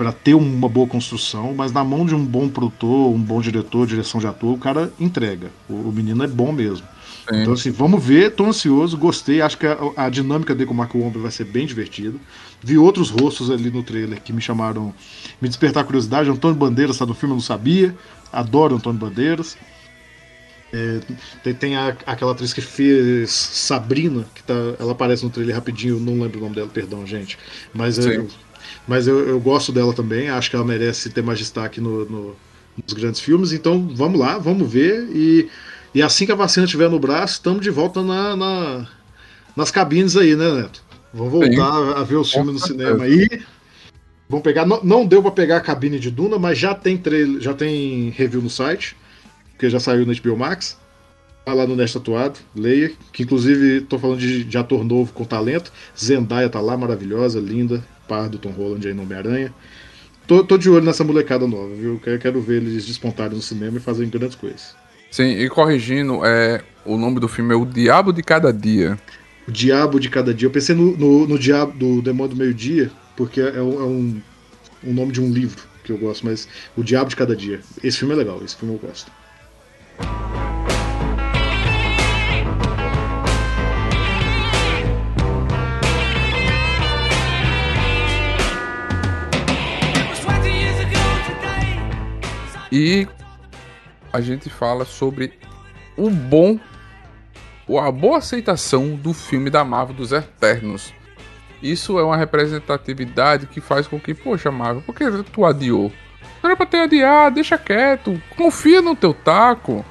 para ter uma boa construção, mas na mão de um bom produtor, um bom diretor, direção de ator, o cara entrega. O, o menino é bom mesmo. Sim. Então, assim, vamos ver, tô ansioso, gostei, acho que a, a dinâmica dele com o Marco Wahlberg vai ser bem divertida. Vi outros rostos ali no trailer que me chamaram, me despertar curiosidade. Antônio Bandeiras está no filme, eu não sabia. Adoro Antônio Bandeiras. É, tem, tem a, aquela atriz que fez Sabrina, que tá, ela aparece no trailer rapidinho, não lembro o nome dela, perdão, gente. Mas é, mas eu, eu, gosto dela também, acho que ela merece ter mais destaque no, no, nos grandes filmes. Então vamos lá, vamos ver. E, e assim que a vacina estiver no braço, estamos de volta na, na, nas cabines aí, né, Neto? Vamos voltar Sim. a ver os filmes no cinema aí. Vamos pegar. Não, não deu para pegar a cabine de Duna, mas já tem trailer, já tem review no site, porque já saiu no HBO Max. Tá lá no Nesta Atuado, leia. Que inclusive tô falando de, de ator novo com talento. Zendaya tá lá, maravilhosa, linda par do Tom Holland aí no Homem-Aranha. Tô, tô, de olho nessa molecada nova, viu? Quero, quero ver eles despontarem no cinema e fazerem grandes coisas. Sim, e corrigindo, é, o nome do filme é O Diabo de Cada Dia. O Diabo de Cada Dia. Eu pensei no, no, no Diabo do Demônio do Meio Dia, porque é, é, um, um nome de um livro que eu gosto, mas O Diabo de Cada Dia. Esse filme é legal, esse filme eu gosto. E a gente fala sobre o bom, a boa aceitação do filme da Marvel dos Eternos. Isso é uma representatividade que faz com que, poxa, Marvel, por que tu adiou? Não era pra ter adiado, deixa quieto, confia no teu taco.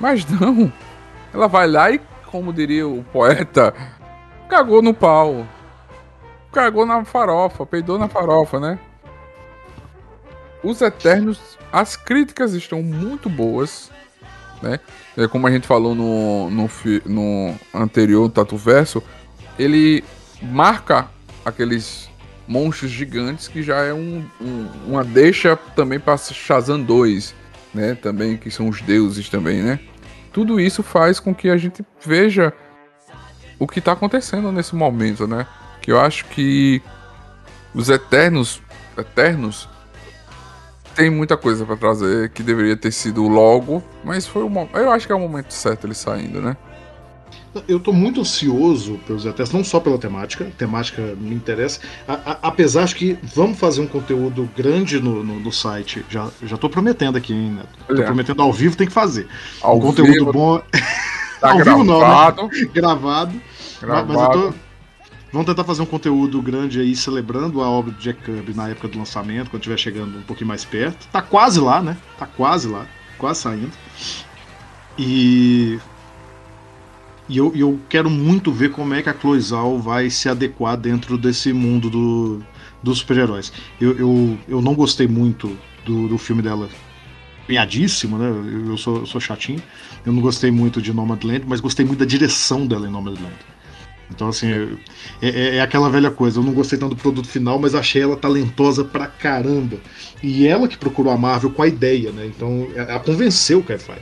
Mas não, ela vai lá e, como diria o poeta, cagou no pau. Cagou na farofa, peidou na farofa, né? Os Eternos as críticas estão muito boas, né? É, como a gente falou no, no, no anterior Tatu Verso, ele marca aqueles monstros gigantes, que já é um, um, uma deixa também para Shazam 2, né? Também, que são os deuses também, né? Tudo isso faz com que a gente veja o que tá acontecendo nesse momento, né? Que eu acho que os Eternos, Eternos tem muita coisa para trazer que deveria ter sido logo, mas foi o eu acho que é o momento certo ele saindo, né? Eu estou muito ansioso pelos Eternos, não só pela temática, a temática me interessa, a, a, apesar de que vamos fazer um conteúdo grande no, no, no site, já, já tô prometendo aqui, hein, Neto? Tô é. prometendo ao vivo, tem que fazer. Ao um conteúdo vivo, bom. Tá ao gravado. vivo não, né? gravado. Gravado. Mas eu tô, Vamos tentar fazer um conteúdo grande aí celebrando a obra do Jack Kirby na época do lançamento, quando estiver chegando um pouquinho mais perto. Tá quase lá, né? Tá quase lá, quase saindo. E e eu, eu quero muito ver como é que a Chloe Zhao vai se adequar dentro desse mundo do, dos super-heróis. Eu, eu, eu não gostei muito do, do filme dela piadíssimo, né? Eu, eu sou, eu sou chatinho. Eu não gostei muito de Nomadland, mas gostei muito da direção dela em Nomadland. Então, assim, é, é, é, aquela velha coisa. Eu não gostei tanto do produto final, mas achei ela talentosa pra caramba. E ela que procurou a Marvel com a ideia, né? Então, ela convenceu o Kevin.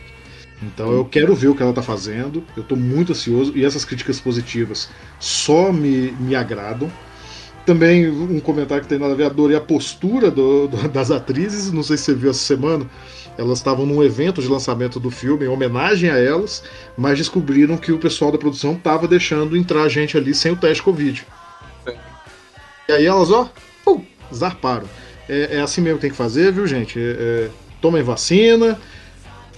Então, eu quero ver o que ela tá fazendo. Eu tô muito ansioso. E essas críticas positivas só me, me agradam. Também um comentário que tem nada a ver, adorei a postura do, do, das atrizes. Não sei se você viu essa semana elas estavam num evento de lançamento do filme, em homenagem a elas, mas descobriram que o pessoal da produção estava deixando entrar gente ali sem o teste Covid. Sim. E aí elas, ó, pum, zarparam. É, é, assim mesmo que tem que fazer, viu, gente? É, é, tomem vacina,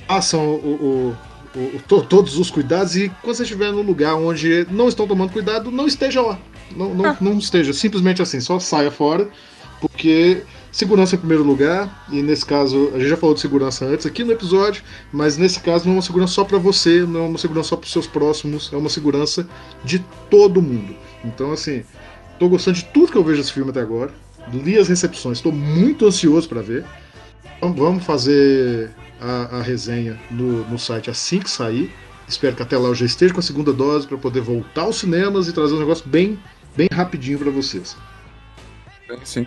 façam o, o, o, to, todos os cuidados e quando você estiver no lugar onde não estão tomando cuidado, não esteja lá. Não, não, ah. não esteja, simplesmente assim, só saia fora, porque Segurança em primeiro lugar, e nesse caso, a gente já falou de segurança antes aqui no episódio, mas nesse caso não é uma segurança só para você, não é uma segurança só para os seus próximos, é uma segurança de todo mundo. Então, assim, tô gostando de tudo que eu vejo desse filme até agora, li as recepções, estou muito ansioso para ver. Então, vamos fazer a, a resenha no, no site assim que sair. Espero que até lá eu já esteja com a segunda dose para poder voltar aos cinemas e trazer um negócio bem, bem rapidinho para vocês. Sim.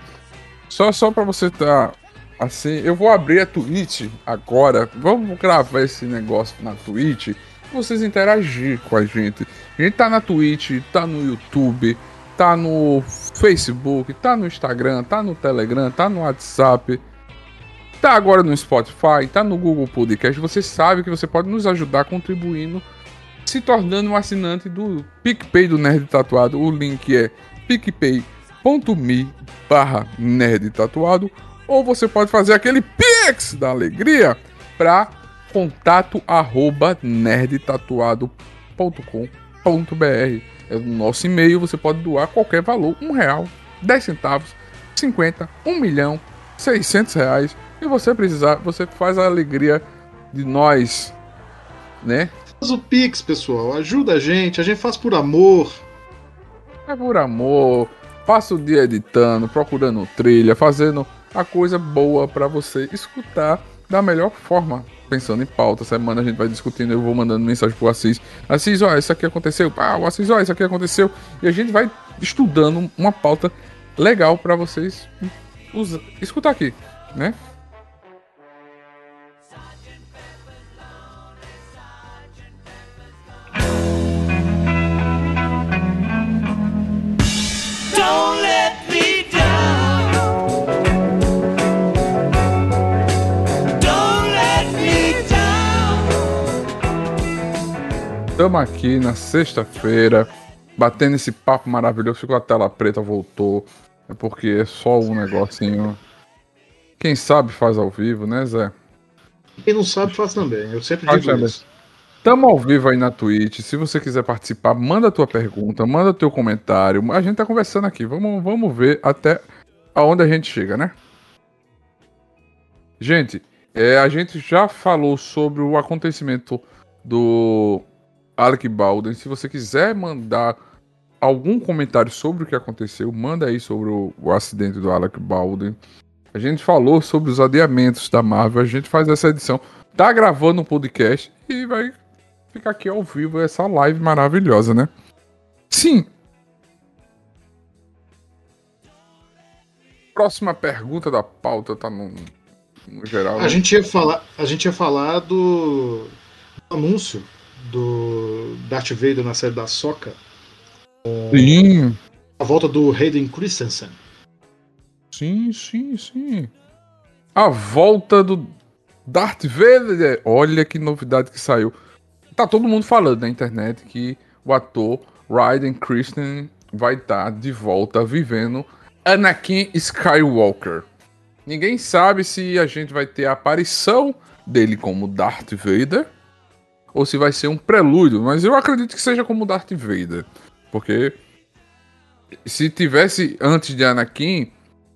Só, só pra você tá assim, eu vou abrir a Twitch agora. Vamos gravar esse negócio na Twitch. Vocês interagir com a gente. A gente tá na Twitch, tá no YouTube, tá no Facebook, tá no Instagram, tá no Telegram, tá no WhatsApp. Tá agora no Spotify, tá no Google Podcast. Você sabe que você pode nos ajudar contribuindo, se tornando um assinante do PicPay do Nerd Tatuado. O link é PicPay apoia.me barra nerd tatuado ou você pode fazer aquele pix da alegria para contato arroba nerdtatuado.com.br é o nosso e-mail, você pode doar qualquer valor, um real, dez centavos, 50, um milhão, 600 reais e você precisar, você faz a alegria de nós, né? Faz o Pix, pessoal, ajuda a gente, a gente faz por amor. É por amor, Passa o dia editando, procurando trilha, fazendo a coisa boa para você escutar da melhor forma. Pensando em pauta, semana a gente vai discutindo, eu vou mandando mensagem pro Assis. Assis, ó, isso aqui aconteceu. Ah, o Assis, ó, isso aqui aconteceu. E a gente vai estudando uma pauta legal para vocês usar, escutar aqui, né? Estamos aqui na sexta-feira, batendo esse papo maravilhoso. Ficou a tela preta, voltou. É porque é só um negocinho. Quem sabe faz ao vivo, né, Zé? Quem não sabe faz também. Eu sempre faz digo também. isso. Tamo ao vivo aí na Twitch. Se você quiser participar, manda a tua pergunta, manda teu comentário. A gente tá conversando aqui. Vamos, vamos ver até aonde a gente chega, né? Gente, é, a gente já falou sobre o acontecimento do Alec Baldwin. Se você quiser mandar algum comentário sobre o que aconteceu, manda aí sobre o, o acidente do Alec Baldwin. A gente falou sobre os adiamentos da Marvel. A gente faz essa edição. Tá gravando um podcast e vai ficar aqui ao vivo essa live maravilhosa, né? Sim. próxima pergunta da pauta tá no, no geral. A né? gente ia falar, a gente ia falar do, do anúncio do Darth Vader na série da Soca. Sim. A volta do Hayden Christensen. Sim, sim, sim. A volta do Darth Vader. Olha que novidade que saiu. Tá todo mundo falando na internet que o ator Raiden Christensen vai estar tá de volta vivendo Anakin Skywalker. Ninguém sabe se a gente vai ter a aparição dele como Darth Vader ou se vai ser um prelúdio, mas eu acredito que seja como Darth Vader, porque se tivesse antes de Anakin,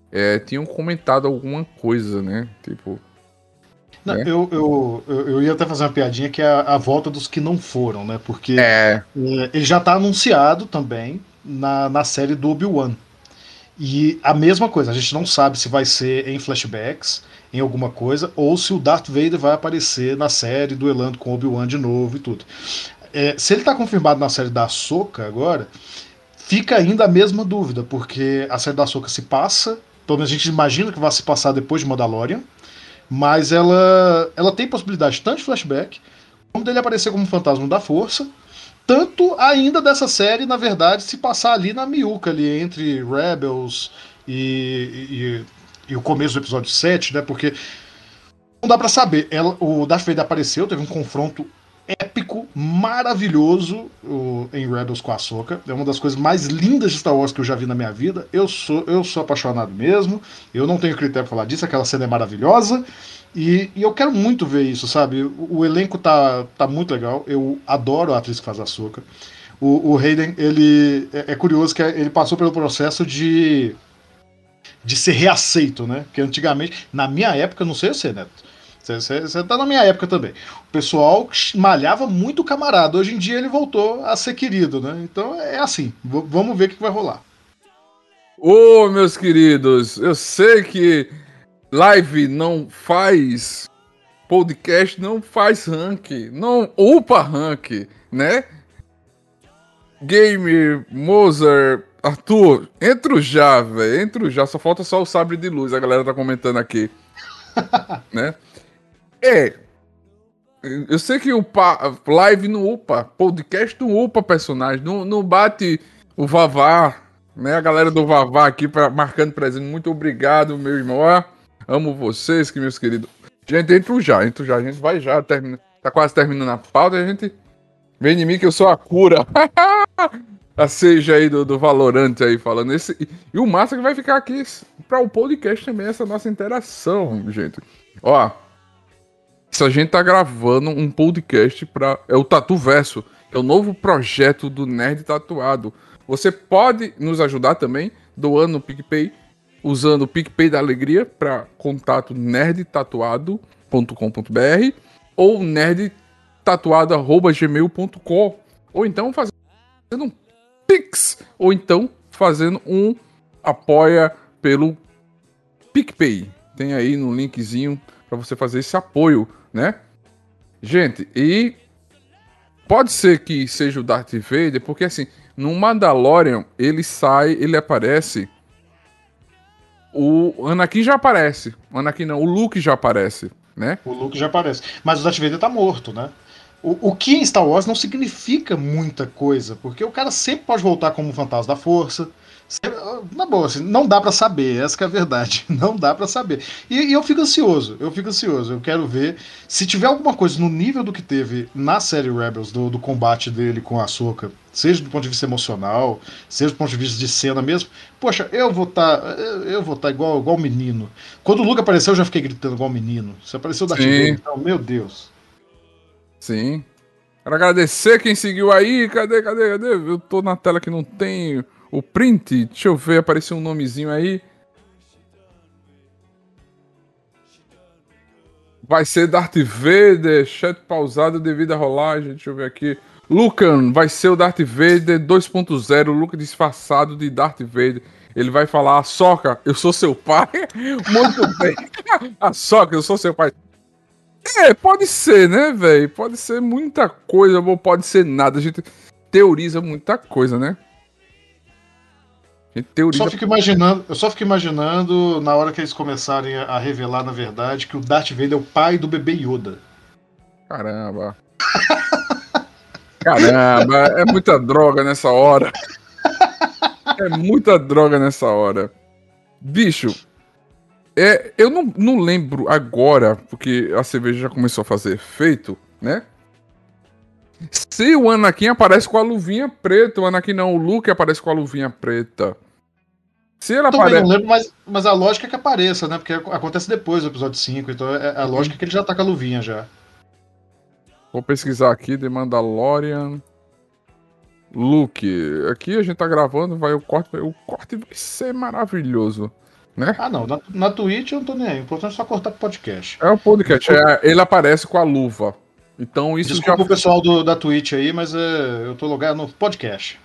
é, tinham comentado alguma coisa, né? Tipo. Não, é. eu, eu, eu ia até fazer uma piadinha que é a, a volta dos que não foram, né? Porque é. é ele já está anunciado também na, na série do Obi-Wan. E a mesma coisa, a gente não sabe se vai ser em flashbacks, em alguma coisa, ou se o Darth Vader vai aparecer na série duelando com Obi-Wan de novo e tudo. É, se ele está confirmado na série da Soca agora, fica ainda a mesma dúvida, porque a série da Soca se passa, pelo menos a gente imagina que vai se passar depois de Mandalorian, mas ela, ela tem possibilidade tanto de flashback, como dele aparecer como fantasma da força, tanto ainda dessa série, na verdade, se passar ali na miúca, ali entre Rebels e, e, e o começo do episódio 7, né? Porque não dá para saber. Ela, o Darth Vader apareceu, teve um confronto épico, maravilhoso o, em Rebels com a Soca. É uma das coisas mais lindas de Star Wars que eu já vi na minha vida. Eu sou, eu sou apaixonado mesmo. Eu não tenho critério pra falar disso. Aquela cena é maravilhosa. E, e, eu quero muito ver isso, sabe? O, o, elenco tá, tá muito legal. Eu adoro a atriz que faz a Soca. O, o Hayden, ele é, é, curioso que ele passou pelo processo de de ser reaceito, né? Porque antigamente, na minha época, não sei você, Neto. Você tá na minha época também. O pessoal malhava muito camarada. Hoje em dia ele voltou a ser querido, né? Então é assim. V vamos ver o que vai rolar. Ô, oh, meus queridos, eu sei que live não faz, podcast não faz rank, não upa rank, né? Game, Mozart, Arthur, entro já, velho, entro já, só falta só o sabre de luz, a galera tá comentando aqui, né? É, eu sei que o live não upa, podcast não upa personagem, não, não bate o Vavá, né? A galera do Vavá aqui pra, marcando presente, muito obrigado, meu irmão. Amo vocês, que meus queridos. Gente, entro já, entro já. A gente vai já, termina, tá quase terminando a pauta. A gente vem de mim que eu sou a cura. a seja aí do, do Valorante aí falando. Esse, e o massa que vai ficar aqui para o podcast também, essa nossa interação, gente. Ó, se a gente tá gravando um podcast para É o Tatu Verso, é o novo projeto do Nerd Tatuado. Você pode nos ajudar também doando no PicPay usando o PicPay da Alegria para contato nerdtatuado.com.br ou nerdtatuado.gmail.com ou então fazendo um Pix ou então fazendo um apoia pelo PicPay. Tem aí no linkzinho para você fazer esse apoio, né? Gente, e pode ser que seja o Darth Vader, porque assim, no Mandalorian ele sai, ele aparece o Anakin já aparece. O Anakin não, o Luke já aparece, né? O Luke já aparece. Mas o Darth Vader tá morto, né? O, o que em Star Wars não significa muita coisa, porque o cara sempre pode voltar como um fantasma da força, na boa, assim, não dá para saber, essa é a verdade. Não dá para saber. E, e, eu fico ansioso, eu fico ansioso. Eu quero ver se tiver alguma coisa no nível do que teve na série Rebels, do, do combate dele com a Soca, seja do ponto de vista emocional, seja do ponto de vista de cena mesmo. Poxa, eu vou estar, tá, eu vou estar tá igual, igual menino. Quando o Luke apareceu, eu já fiquei gritando igual menino. Se apareceu da então, meu Deus. Sim. Quero agradecer quem seguiu aí. Cadê, cadê, cadê? Eu tô na tela que não tem o print, deixa eu ver, apareceu um nomezinho aí. Vai ser Darth Vader, chat pausado devido à rolagem, deixa eu ver aqui. Lucan, vai ser o Darth Vader 2.0, Luca disfarçado de Darth Vader. Ele vai falar, Soca, eu sou seu pai. Muito bem. Soca, eu sou seu pai. É, pode ser, né, velho? Pode ser muita coisa, ou pode ser nada. A gente teoriza muita coisa, né? A gente teoriza. Só fico imaginando, eu só fico imaginando na hora que eles começarem a revelar, na verdade, que o Darth Vader é o pai do bebê Yoda. Caramba. Caramba, é muita droga nessa hora. É muita droga nessa hora. Bicho, é, eu não, não lembro agora, porque a cerveja já começou a fazer efeito, né? Se o Anakin aparece com a luvinha preta, o Anakin não, o Luke aparece com a luvinha preta. Se ele Também aparece. não lembro, mas, mas a lógica é que apareça, né? Porque acontece depois do episódio 5, então é- a lógica é que ele já tá com a luvinha já. Vou pesquisar aqui, The Mandalorian. Luke. Aqui a gente tá gravando, vai o corte. O corte vai ser maravilhoso, né? Ah, não, na, na Twitch eu não tô nem aí. O importante é só cortar pro podcast. É o podcast. é, ele aparece com a luva. Então isso Desculpa já o pessoal do, da Twitch aí, mas é, eu tô logado no podcast.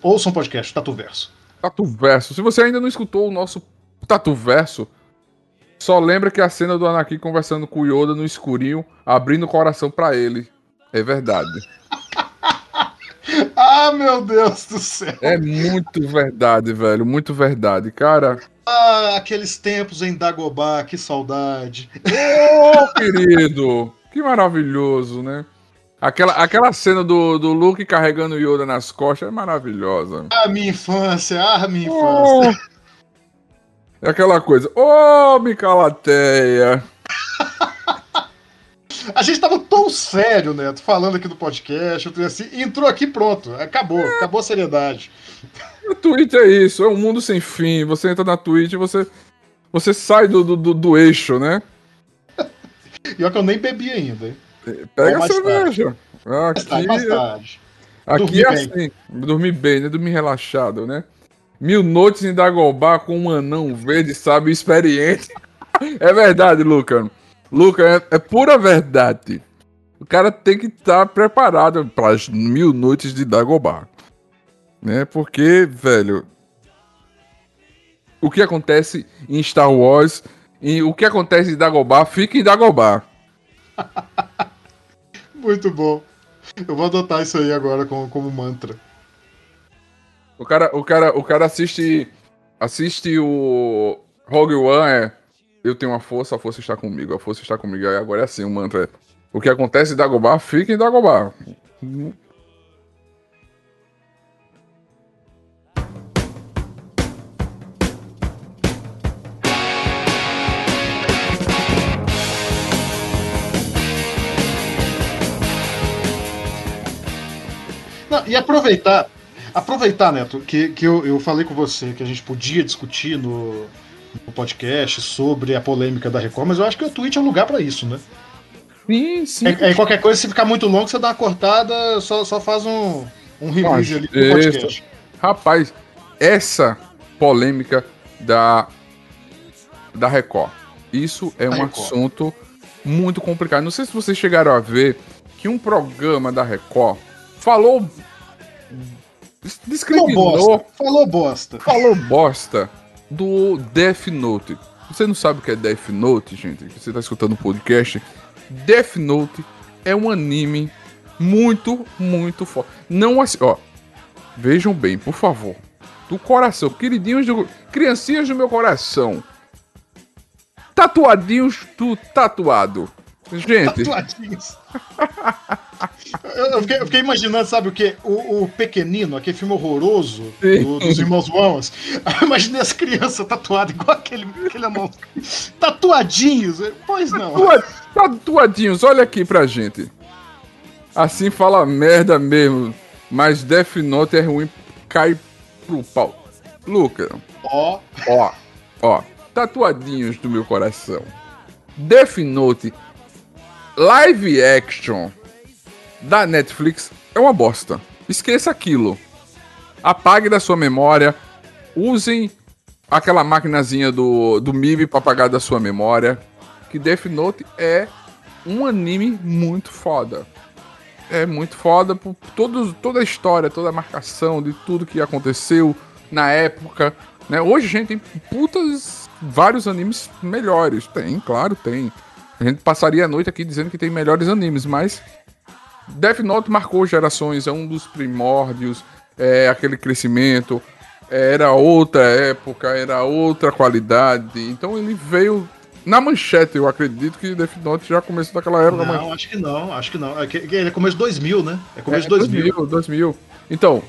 Ouçam um podcast, Tatu Verso. Tatu Verso. Se você ainda não escutou o nosso Tatu Verso, só lembra que a cena do Anakin conversando com o Yoda no escurinho, abrindo o coração pra ele. É verdade. Ah, meu Deus do céu! É muito verdade, velho. Muito verdade. Cara, Ah, aqueles tempos em Dagobah, que saudade. Ô, querido! Que maravilhoso, né? Aquela, aquela cena do, do Luke carregando o Yoda nas costas é maravilhosa. Ah, minha infância, ah, minha infância. É aquela coisa. Ô, Micalateia! A gente tava tão sério, Neto, falando aqui do podcast, assim, entrou aqui pronto, acabou, acabou a seriedade. A Twitch é isso, é um mundo sem fim. Você entra na Twitch e você, você sai do, do, do, eixo, né? E olha que eu nem bebi ainda, hein? Pega a mais cerveja. Mais tarde, mais Aqui, tarde. aqui Dormir é bem. assim. Dormir bem, né? Dormir relaxado, né? Mil noites em Dagobah com um anão verde, sabe, experiente. É verdade, Luca. Luca, é, é pura verdade. O cara tem que estar preparado para as mil noites de Dagobah. Né? Porque, velho. O que acontece em Star Wars e o que acontece em Dagobah fica em Dagobah. Muito bom. Eu vou adotar isso aí agora como, como mantra. O cara, o cara, o cara assiste assiste o Rogue One é eu tenho uma força, a força está comigo, a força está comigo. Aí agora é assim, o mantra é o que acontece em Dagobah, fica em Dagobah. E aproveitar, aproveitar, Neto, que, que eu, eu falei com você que a gente podia discutir no, no podcast sobre a polêmica da Record, mas eu acho que o Twitch é um lugar pra isso, né? Sim, sim. É, é qualquer coisa, se ficar muito longo, você dá uma cortada, só, só faz um, um release ali podcast. Rapaz, essa polêmica da da Record. Isso é Da um Record. assunto muito complicado. Não sei se vocês chegaram a ver que um programa da Record falou Falou discriminou bosta. Falou bosta. falou bosta do Death Note. Você não sabe o que é Death Note, gente? Você tá escutando o podcast? Death Note é um anime muito, muito forte. Não assim, ó. Vejam bem, por favor. Do coração, queridinhos do. Criancinhas do meu coração. Tatuadinhos do tatuado. Gente, Tatuadinhos. eu, fiquei, eu fiquei imaginando, sabe o que? O, o Pequenino, aquele filme horroroso do- dos irmãos Wans. Imaginei as crianças tatuadas igual aquele, aquele anão. Tatuadinhos? Pois não. Tatua- Tatuadinhos, olha aqui pra gente. Assim fala merda mesmo. Mas Death Note é ruim, cai pro pau. Luca, Ó, ó, ó. Tatuadinhos do meu coração. Death Note live action da Netflix é uma bosta. Esqueça aquilo. Apague da sua memória. Usem aquela maquinazinha do, do MIB pra apagar da sua memória. Que Death Note é um anime muito foda. É muito foda por todos, toda a história, toda a marcação de tudo que aconteceu na época. Né? Hoje a gente tem putas vários animes melhores. Tem, claro, tem. A gente passaria a noite aqui dizendo que tem melhores animes, mas Death Note marcou gerações, é um dos primórdios, é aquele crescimento. era outra época, era outra qualidade. Então ele veio na manchete, eu acredito que Death Note já começou daquela época. Não, mas... acho que não, acho que não. É, que, é começo de 2000, né? É começo de é, 2000. 2000. 2000. Então,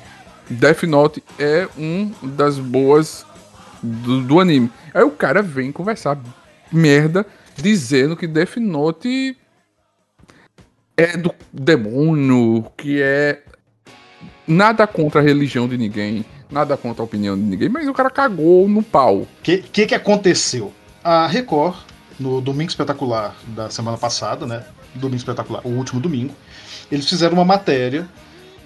Death Note é um das boas do, do anime. Aí o cara vem conversar merda dizendo que Death Note é do demônio, que é nada contra a religião de ninguém, nada contra a opinião de ninguém, mas o cara cagou no pau. O que, que que aconteceu? A Record no Domingo Espetacular da semana passada, né? Domingo Espetacular, o último domingo, eles fizeram uma matéria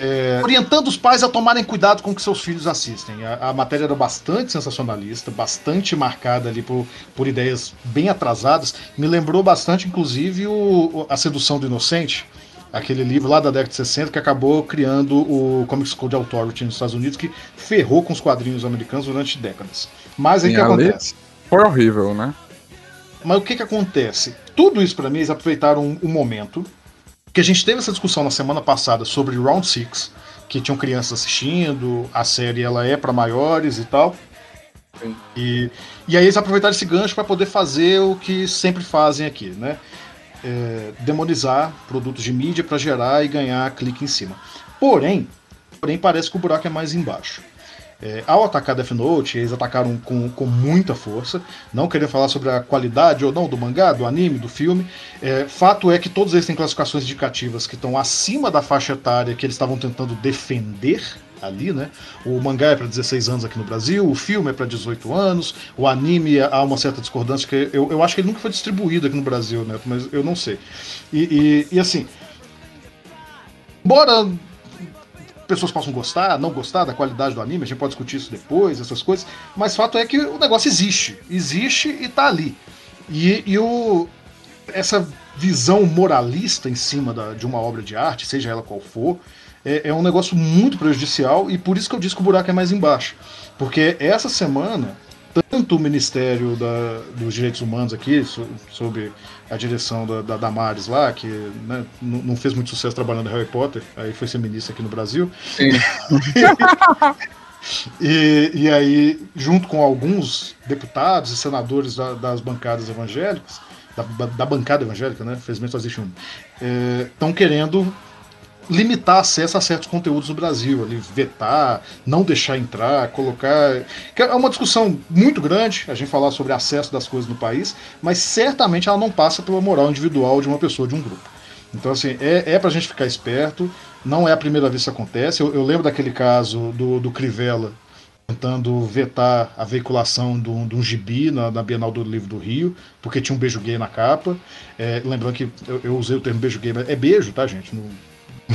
é, orientando os pais a tomarem cuidado com o que seus filhos assistem. A, a, matéria era bastante sensacionalista, bastante marcada ali por, por ideias bem atrasadas. Me lembrou bastante, inclusive, o, A Sedução do Inocente, aquele livro lá da década de 60 que acabou criando o Comics Code Authority nos Estados Unidos, que ferrou com os quadrinhos americanos durante décadas. Mas aí o que acontece? Foi horrível, né? Mas o que, que acontece? Tudo isso para mim, eles aproveitaram um, um, momento que a gente teve essa discussão na semana passada sobre Round Six, que tinham crianças assistindo, a série ela é para maiores e tal. E, e aí eles aproveitaram esse gancho para poder fazer o que sempre fazem aqui, né? É, demonizar produtos de mídia para gerar e ganhar clique em cima. Porém, porém parece que o buraco é mais embaixo. É, ao atacar Death Note, eles atacaram com, com muita força. Não querendo falar sobre a qualidade ou não do mangá, do anime, do filme. É, fato é que todos eles têm classificações indicativas que estão acima da faixa etária que eles estavam tentando defender ali, né? O mangá é para 16 anos aqui no Brasil, o filme é para 18 anos, o anime há uma certa discordância, que eu, eu acho que ele nunca foi distribuído aqui no Brasil, né? Mas eu não sei. E, e, e assim, embora pessoas possam gostar, não gostar da qualidade do anime, a gente pode discutir isso depois, essas coisas, mas fato é que o negócio existe. Existe e tá ali. E, e o, essa visão moralista em cima da, de uma obra de arte, seja ela qual for, é, é um negócio muito prejudicial e por isso que eu disse que o buraco é mais embaixo. Porque essa semana tanto o Ministério da, dos Direitos Humanos aqui, so, sob a direção da, da Damares lá, que né, não fez muito sucesso trabalhando em Harry Potter, aí foi ser ministra aqui no Brasil. Sim. e, e aí, junto com alguns deputados e senadores da, das bancadas evangélicas, da, da, bancada evangélica, né? Felizmente só existe um. Estão é, querendo limitar acesso a certos conteúdos no Brasil, ali, vetar, não deixar entrar, colocar. É uma discussão muito grande a gente falar sobre acesso das coisas no país, mas certamente ela não passa pela moral individual de uma pessoa, de um grupo. Então, assim, é, é pra gente ficar esperto, não é a primeira vez que isso acontece. Eu, eu lembro daquele caso do, do Crivella tentando vetar a veiculação de um, de um gibi na, na, Bienal do Livro do Rio, porque tinha um beijo gay na capa. É, lembrando que eu, eu, usei o termo beijo gay, mas é beijo, tá, gente? Não,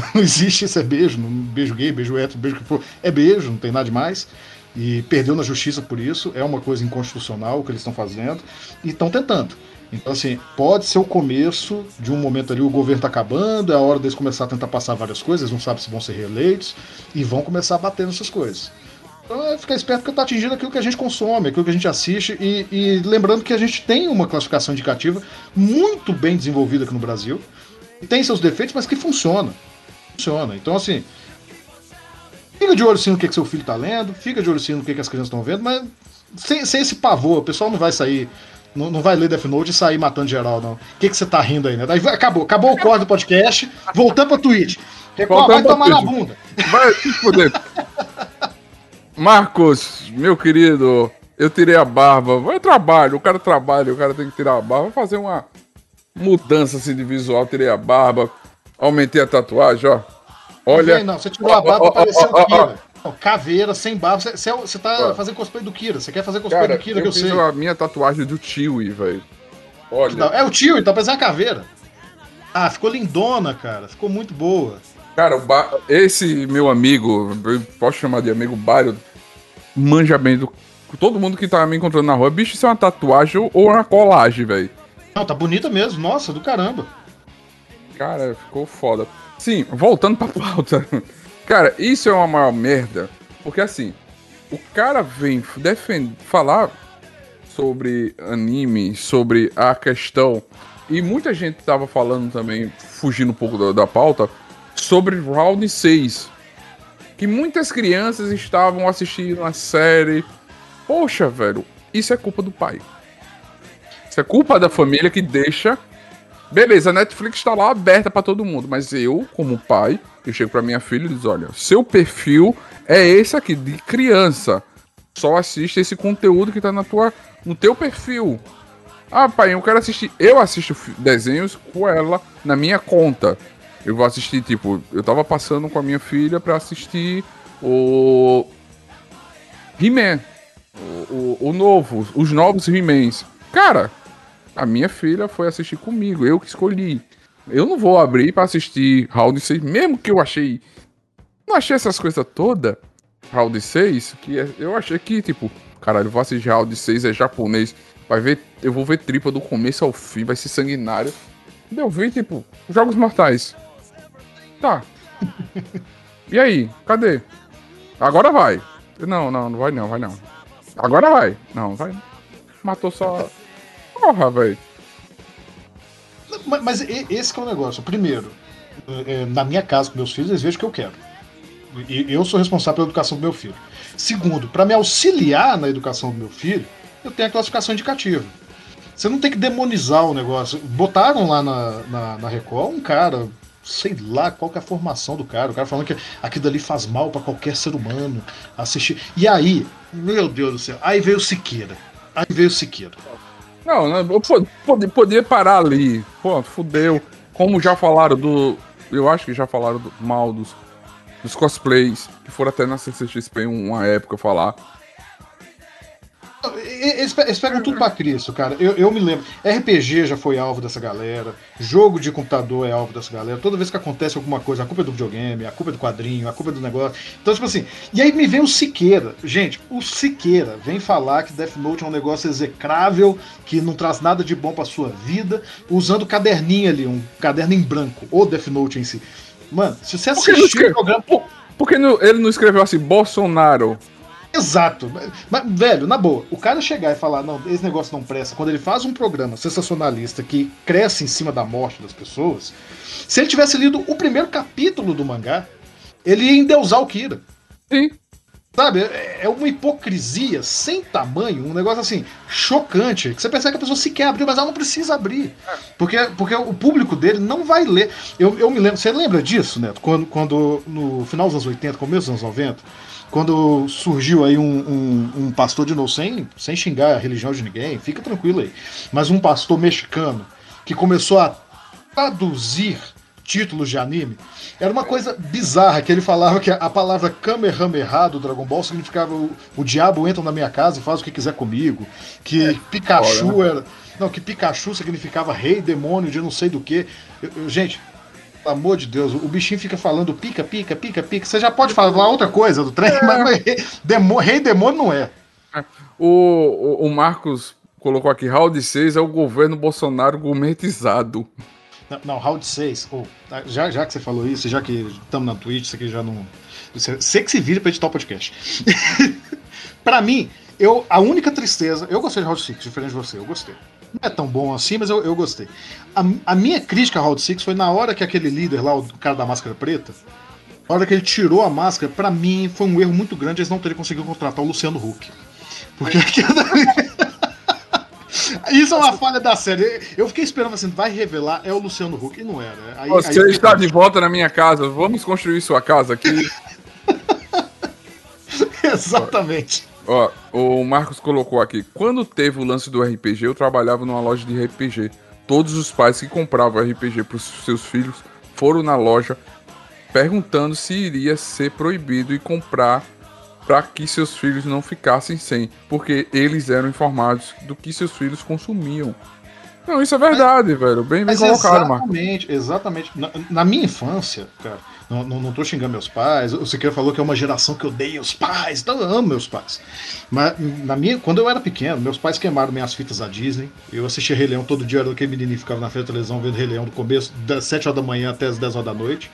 não existe esse é beijo, não, beijo gay, beijo hétero, beijo que for. É beijo, não tem nada demais. E perdeu na justiça por isso, é uma coisa inconstitucional o que eles estão fazendo, e estão tentando. Então, assim, pode ser o começo de um momento ali, o governo está acabando, é a hora deles começar a tentar passar várias coisas, eles não sabem se vão ser reeleitos, e vão começar a bater nessas coisas. Então é ficar esperto porque está atingindo aquilo que a gente consome, aquilo que a gente assiste, e, e lembrando que a gente tem uma classificação indicativa muito bem desenvolvida aqui no Brasil, tem seus defeitos, mas que funciona funciona. Então, assim, fica de olho sim no que, que seu filho tá lendo, fica de olho sim no que, que as crianças estão vendo, mas sem, sem esse pavor, o pessoal não vai sair. Não, não vai ler Death Note e sair matando geral, não. O que, que você tá rindo aí, né? Daí acabou, acabou o corte do podcast, voltando pra Twitch. Record vai tomar na bunda. Vai se fuder. Marcos, meu querido, eu tirei a barba. Vai trabalho, o cara trabalha, o cara tem que tirar a barba. Vou fazer uma mudança assim de visual, tirei a barba, Aumentei a tatuagem, ó. Olha. Não, você tirou a barba pra parecer o Kira. caveira, sem barba. Você, você, você tá fazendo cosplay do Kira. Você quer fazer cosplay Cara, do Kira, eu que eu fiz sei. a minha tatuagem do Tiwi, velho. Olha. É o Tio, então parece uma caveira. Ah, ficou lindona, cara. Ficou muito boa. Cara, esse meu amigo, posso chamar de amigo Bário, manja bem do. Todo mundo que tá me encontrando na rua, bicho, isso é uma tatuagem ou uma colagem, velho. Não, tá bonita mesmo. Nossa, do caramba. Cara, ficou foda. Sim, voltando pra pauta. Cara, isso é uma maior merda. Porque assim, o cara vem defender, falar sobre anime, sobre a questão. E muita gente tava falando também, fugindo um pouco da, da pauta, sobre Round 6. que muitas crianças estavam assistindo a série. Poxa, velho, isso é culpa do pai. Isso é culpa da família que deixa. Beleza, a Netflix está lá aberta para todo mundo, mas eu, como pai, eu chego para minha filha e diz: olha, seu perfil é esse aqui, de criança. Só assiste esse conteúdo que tá na tua, no teu perfil. Ah, pai, eu quero assistir. Eu assisto desenhos com ela na minha conta. Eu vou assistir, tipo, eu tava passando com a minha filha para assistir o. He-Man. O, o, o, novo, os novos He-Mans. Cara, a minha filha foi assistir comigo, eu que escolhi. Eu não vou abrir para assistir Round 6, mesmo que eu achei. Não achei essas coisas todas. Round 6, que é, eu achei que, tipo, caralho, vou assistir Round 6, é japonês. Vai ver, eu vou ver tripa do começo ao fim, vai ser sanguinário. Deu ver, tipo, Jogos Mortais. Tá. E aí? Cadê? Agora vai. Não, não, não vai não, vai não. Agora vai. Não, vai. Matou só. Porra, velho. Mas, mas, esse é o negócio. Primeiro, é, na minha casa com meus filhos, eles vejam o que eu quero. E eu sou responsável pela educação do meu filho. Segundo, para me auxiliar na educação do meu filho, eu tenho a classificação indicativa. Você não tem que demonizar o negócio. Botaram lá na, na, na Record um cara sei lá qual que é a formação do cara. O cara falando que aquilo dali faz mal para qualquer ser humano assistir. E aí, meu Deus do céu, aí veio o Siqueira. Aí veio o Siqueira. Não, não eu poder parar ali. Pô, fudeu. Como já falaram do. Eu acho que já falaram do, mal dos, dos cosplays, que foram até na CCXP uma época falar. Eles, eles pegam tudo pra Cristo, cara. Eu, eu me lembro. RPG já foi alvo dessa galera. Jogo de computador é alvo dessa galera. Toda vez que acontece alguma coisa, a culpa é do videogame, a culpa é do quadrinho, a culpa é do negócio. Então, tipo assim. E aí me vem o Siqueira. Gente, o Siqueira vem falar que Death Note é um negócio execrável, que não traz nada de bom pra sua vida, usando caderninho ali, um caderno em branco, ou Death Note em si. Mano, se você assistir o programa. Por, por que ele não escreveu assim, Bolsonaro? Exato. Mas, velho, na boa, o cara chegar e falar, não, esse negócio não presta, quando ele faz um programa sensacionalista que cresce em cima da morte das pessoas, se ele tivesse lido o primeiro capítulo do mangá, ele ia endeusar o Kira. Sim. Sabe, é, é uma hipocrisia sem tamanho, um negócio assim, chocante, que você percebe que a pessoa sequer abriu, mas ela não precisa abrir. Porque, porque o público dele não vai ler. Eu, eu me lembro, você lembra disso, Neto? Quando, quando no final dos anos 80, começo dos anos 90, quando surgiu aí um, um, um, pastor de novo, sem, sem xingar a religião de ninguém, fica tranquilo aí, mas um pastor mexicano que começou a traduzir títulos de anime, era uma coisa bizarra, que ele falava que a palavra Kamehameha do Dragon Ball significava o, o diabo entra na minha casa e faz o que quiser comigo, que é, Pikachu né? era... Não, que Pikachu significava rei demônio de não sei do que. Gente, pelo amor de Deus, o bichinho fica falando pica, pica, pica, pica. Você já pode falar outra coisa do trem, é. mas demo, rei demônio não é. é. O, o, o Marcos colocou aqui, round 6 é o governo Bolsonaro gourmetizado. Não, não round 6, oh, já, já que você falou isso, já que estamos na Twitch, isso aqui já não. Você que se vira pra editar o podcast. pra mim, eu, a única tristeza. Eu gostei de Round 6, diferente de você, eu gostei. Não é tão bom assim, mas eu, eu gostei. A, a minha crítica a Round 6 foi na hora que aquele líder lá, o cara da máscara preta, na hora que ele tirou a máscara, para mim foi um erro muito grande eles não terem conseguido contratar o Luciano Huck. Porque Isso é uma falha da série. Eu fiquei esperando assim, vai revelar, é o Luciano Huck. E não era. Aí, Você aí... está de volta na minha casa. Vamos construir sua casa aqui. Exatamente. Ó, o Marcos colocou aqui. Quando teve o lance do RPG, eu trabalhava numa loja de RPG. Todos os pais que compravam RPG para os seus filhos foram na loja perguntando se iria ser proibido e comprar para que seus filhos não ficassem sem, porque eles eram informados do que seus filhos consumiam. Não, isso é verdade, mas, velho. Bem, bem colocado, Marcos. Exatamente, exatamente. Na, na minha infância, cara não, não, não tô xingando meus pais. O Siqueira falou que é uma geração que odeia os pais. Então eu amo meus pais. Mas na minha, quando eu era pequeno, meus pais queimaram minhas fitas da Disney. Eu assistia Rei Leão todo dia, era aquele menininho que ficava na frente da televisão vendo Rei Leão do começo, das 7 horas da manhã até as 10 horas da noite.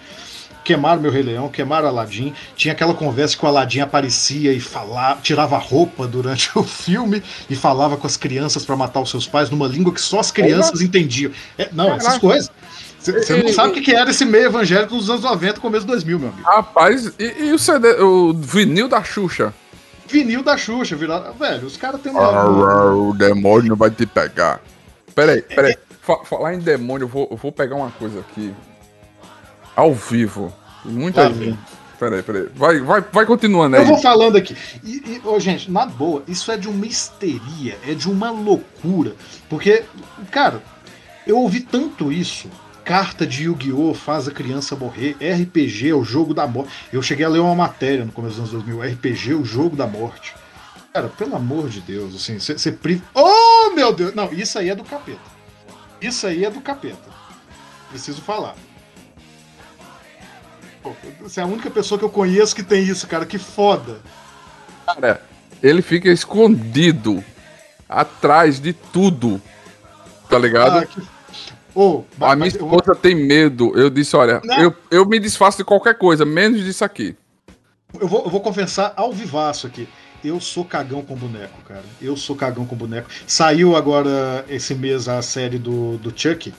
Queimaram meu Rei Leão, queimaram Aladdin. Tinha aquela conversa que o Aladdin aparecia e falava, tirava a roupa durante o filme e falava com as crianças para matar os seus pais numa língua que só as crianças entendiam. É, não, essas coisas. Você não sabe o que era esse meio evangélico nos anos 90, começo de 2000, meu amigo. Rapaz, e, e o CD, o vinil da Xuxa? Vinil da Xuxa, virado. Velho, os caras têm uma. o demônio vai te pegar. Peraí, peraí. Falar em demônio, eu vou, eu vou pegar uma coisa aqui. Ao vivo. Muita tá gente. Peraí, peraí. Vai, vai, vai continuando aí. Eu vou falando aqui. E, e oh, gente, na boa, isso é de uma histeria, é de uma loucura. Porque, cara, eu ouvi tanto isso carta de Yu-Gi-Oh! faz a criança morrer, RPG é o jogo da morte. Eu cheguei a ler uma matéria no começo dos anos 2000, RPG é o jogo da morte. Cara, pelo amor de Deus, assim, você priva. Oh, meu Deus! Não, isso aí é do capeta. Isso aí é do capeta. Preciso falar. Você é a única pessoa que eu conheço que tem isso, cara. Que foda. Cara, ele fica escondido atrás de tudo. Tá ligado? Ah, que Oh, a minha esposa tem medo. Eu disse: olha, eu, eu me desfaço de qualquer coisa, menos disso aqui. Eu vou, eu vou confessar ao vivaço aqui. Eu sou cagão com boneco, cara. Eu sou cagão com boneco. Saiu agora esse mês a série do, do Chuck.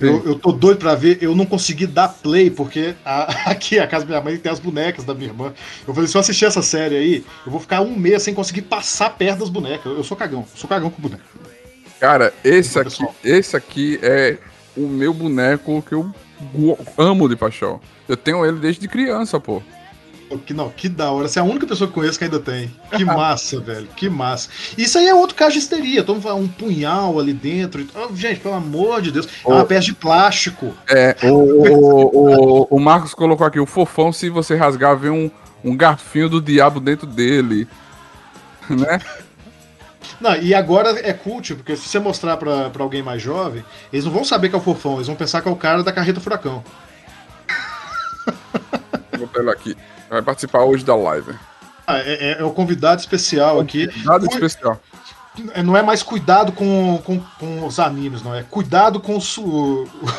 Eu, eu tô doido pra ver, eu não consegui dar play, porque a, aqui a casa da minha mãe tem as bonecas da minha irmã. Eu falei, se eu assistir essa série aí, eu vou ficar um mês sem conseguir passar perto das bonecas. Eu, eu sou cagão, sou cagão com boneco. Cara, esse aqui, esse aqui é o meu boneco que eu amo de paixão. Eu tenho ele desde criança, pô. Que, não, que da hora. Você é a única pessoa que conheço que ainda tem. Que massa, velho. Que massa. Isso aí é outro caso de histeria. Então, um punhal ali dentro. Oh, gente, pelo amor de Deus. É uma peça de plástico. É, o, o, o, o, Marcos colocou aqui: o fofão, se você rasgar, vem um, um garfinho do diabo dentro dele. Né? Não, e agora é cult, porque se você mostrar pra, pra alguém mais jovem, eles não vão saber que é o fofão, eles vão pensar que é o cara da carreta furacão. Vou pegar aqui. Vai participar hoje da live. Ah, é, é, é, o convidado especial aqui. Convidado especial. É, não é mais cuidado com, com, com, os animes, não é? Cuidado com os,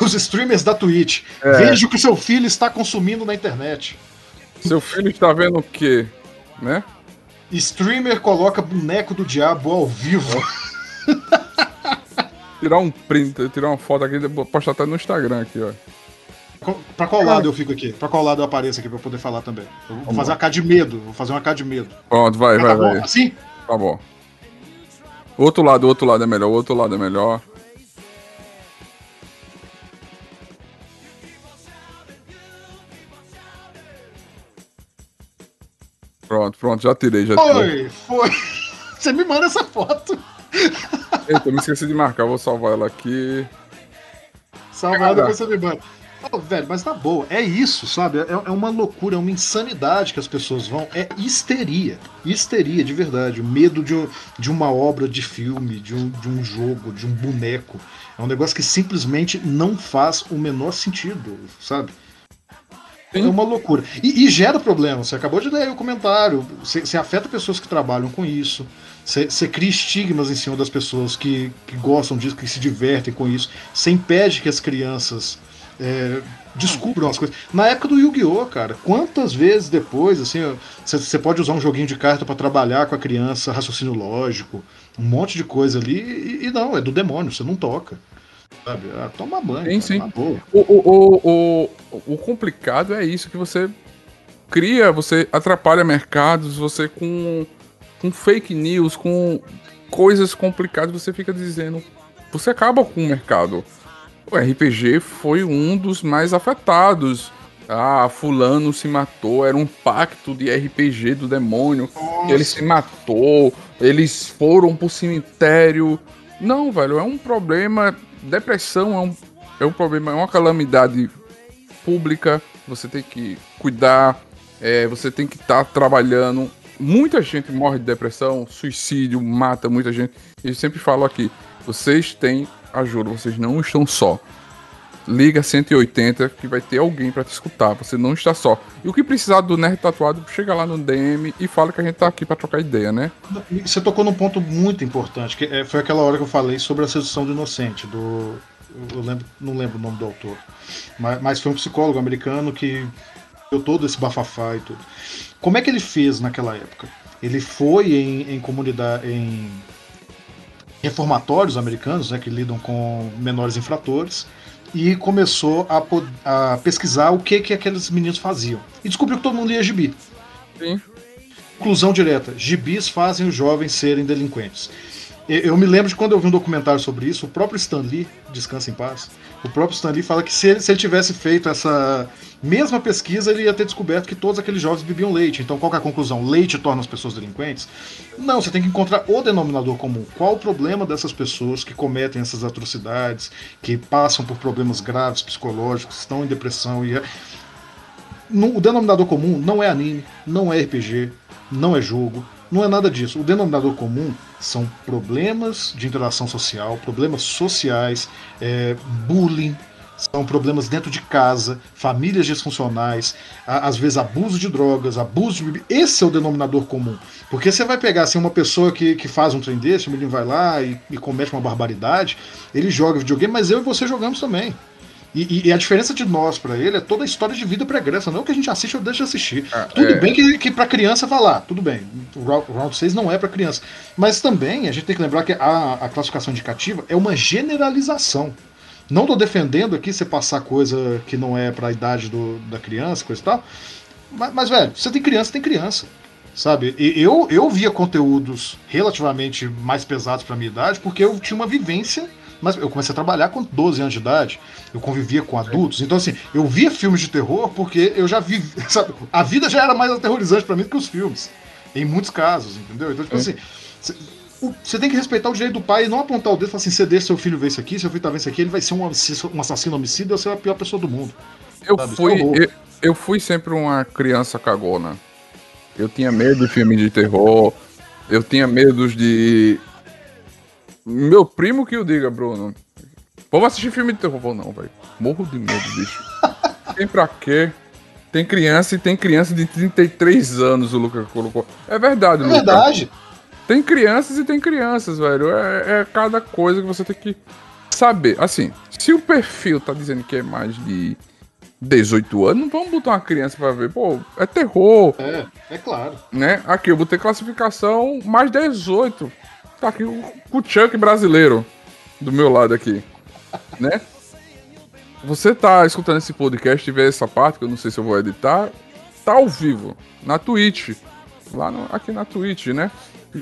os streamers da Twitch. É. Veja o que seu filho está consumindo na internet. Seu filho está vendo o quê? Né? Streamer coloca boneco do diabo ao vivo. tirar um print, tirar uma foto aqui e postar até no Instagram aqui, ó. Pra qual lado eu fico aqui? Pra qual lado eu apareço aqui pra eu poder falar também? Eu vou fazer uma K de medo. Vou fazer uma K de medo. Pronto, vai, vai, tá vai. Assim? Tá bom. Outro lado, outro lado é melhor, outro lado é melhor. Pronto, pronto, já tirei, já tirei. Foi, foi. Você me manda essa foto. Eita, me esqueci de marcar, vou salvar ela aqui. Salvar depois você me manda. Oh, velho, mas tá boa. É isso, sabe? É, é, uma loucura, é uma insanidade que as pessoas vão. É histeria. Histeria, de verdade. O medo de, de uma obra de filme, de um, de um jogo, de um boneco. É um negócio que simplesmente não faz o menor sentido, sabe? É uma loucura. E, e, gera problema. Você acabou de ler o comentário. Você, você afeta pessoas que trabalham com isso. Você, você, cria estigmas em cima das pessoas que, que gostam disso, que se divertem com isso. Você impede que as crianças é, descubram as coisas. Na época do Yu-Gi-Oh, cara, quantas vezes depois, assim, você pode usar um joguinho de carta para trabalhar com a criança, raciocínio lógico, um monte de coisa ali, e, e não, é do demônio, você não toca. Sabe? Ah, toma banho. Sim, sim. O, o, o, o, complicado é isso, que você cria, você atrapalha mercados, você com, com fake news, com coisas complicadas, você fica dizendo. Você acaba com o mercado. O RPG foi um dos mais afetados. Ah, fulano se matou, era um pacto de RPG do demônio. Ele se matou, eles foram pro cemitério. Não, velho, é um problema depressão é um, é um problema, é uma calamidade pública. Você tem que cuidar, é, você tem que estar tá trabalhando. Muita gente morre de depressão, suicídio, mata muita gente. E eu sempre falo aqui: vocês têm ajuda, vocês não estão só. Liga 180 que vai ter alguém para te escutar. Você não está só. E o que precisar do Nerd Tatuado, chega lá no DM e fala que a gente tá aqui para trocar ideia, né? Você tocou num ponto muito importante, que é, foi aquela hora que eu falei sobre a sedução do inocente, do. Eu lembro, não lembro o nome do autor. Mas, mas foi um psicólogo americano que deu todo esse bafafá e tudo. Como é que ele fez naquela época? Ele foi em, em comunidade. em reformatórios americanos, né, que lidam com menores infratores e começou a, a, pesquisar o que, que aqueles meninos faziam. E descobriu que todo mundo lia gibi. Sim. Conclusão direta: gibis fazem os jovens serem delinquentes. Eu me lembro de quando eu vi um documentário sobre isso, o próprio Stan Lee, Descansa em Paz, o próprio Stan Lee fala que se ele, se ele tivesse feito essa mesma pesquisa, ele ia ter descoberto que todos aqueles jovens bebiam leite. Então qual é a conclusão? Leite torna as pessoas delinquentes? Não, você tem que encontrar o denominador comum. Qual o problema dessas pessoas que cometem essas atrocidades, que passam por problemas graves psicológicos, estão em depressão e. É, o denominador comum não é anime, não é RPG, não é jogo, não é nada disso. O denominador comum são problemas de interação social, problemas sociais, é, bullying, são problemas dentro de casa, famílias disfuncionais, às vezes abuso de drogas, abuso de bebida. Esse é o denominador comum. Porque você vai pegar assim, uma pessoa que, que faz um trem desse, o menino vai lá e, e comete uma barbaridade, ele joga videogame, mas eu e você jogamos também. E, e, a diferença de nós para ele é toda a história de vida pregressa, não que a gente assiste ou deixa de assistir. Ah, tudo é... bem que, que para criança falar, tudo bem. O Round 6 não é para criança. Mas também a gente tem que lembrar que a, a classificação indicativa é uma generalização. Não estou defendendo aqui você passar coisa que não é para a idade do, da criança, coisa e tal. Mas, mas, velho, você tem criança, tem criança. Sabe? E eu, eu via conteúdos relativamente mais pesados para minha idade porque eu tinha uma vivência mas eu comecei a trabalhar com 12 anos de idade, eu convivia com adultos, então assim, eu via filmes de terror porque eu já vi, sabe, a vida já era mais aterrorizante para mim do que os filmes, em muitos casos, entendeu? Então, tipo é. assim, você tem que respeitar o direito do pai e não apontar o dedo e falar assim: você deixa seu filho ver isso aqui, seu filho tá vendo isso aqui, ele vai ser um, um assassino homicida ou ser a pior pessoa do mundo. Eu fui, é eu, eu, fui sempre uma criança cagona. Eu tinha medo de filme de terror, eu tinha medo de meu primo que o diga, Bruno. Vamos assistir filme de terror. Não, velho. Morro de medo, bicho. tem pra quê? Tem criança e tem criança de 33 anos, o Lucas colocou. É verdade, É verdade. Tem crianças e tem crianças, velho. É, é, cada coisa que você tem que saber. Assim, se o perfil tá dizendo que é mais de 18 anos, não vamos botar uma criança pra ver. Pô, é terror. É, é claro. Né? Aqui eu botei classificação mais 18. Tá aqui o, o Chuck brasileiro do meu lado aqui, né? Você tá escutando esse podcast e vê essa parte, que eu não sei se eu vou editar, tá ao vivo, na Twitch. Lá no, aqui na Twitch, né?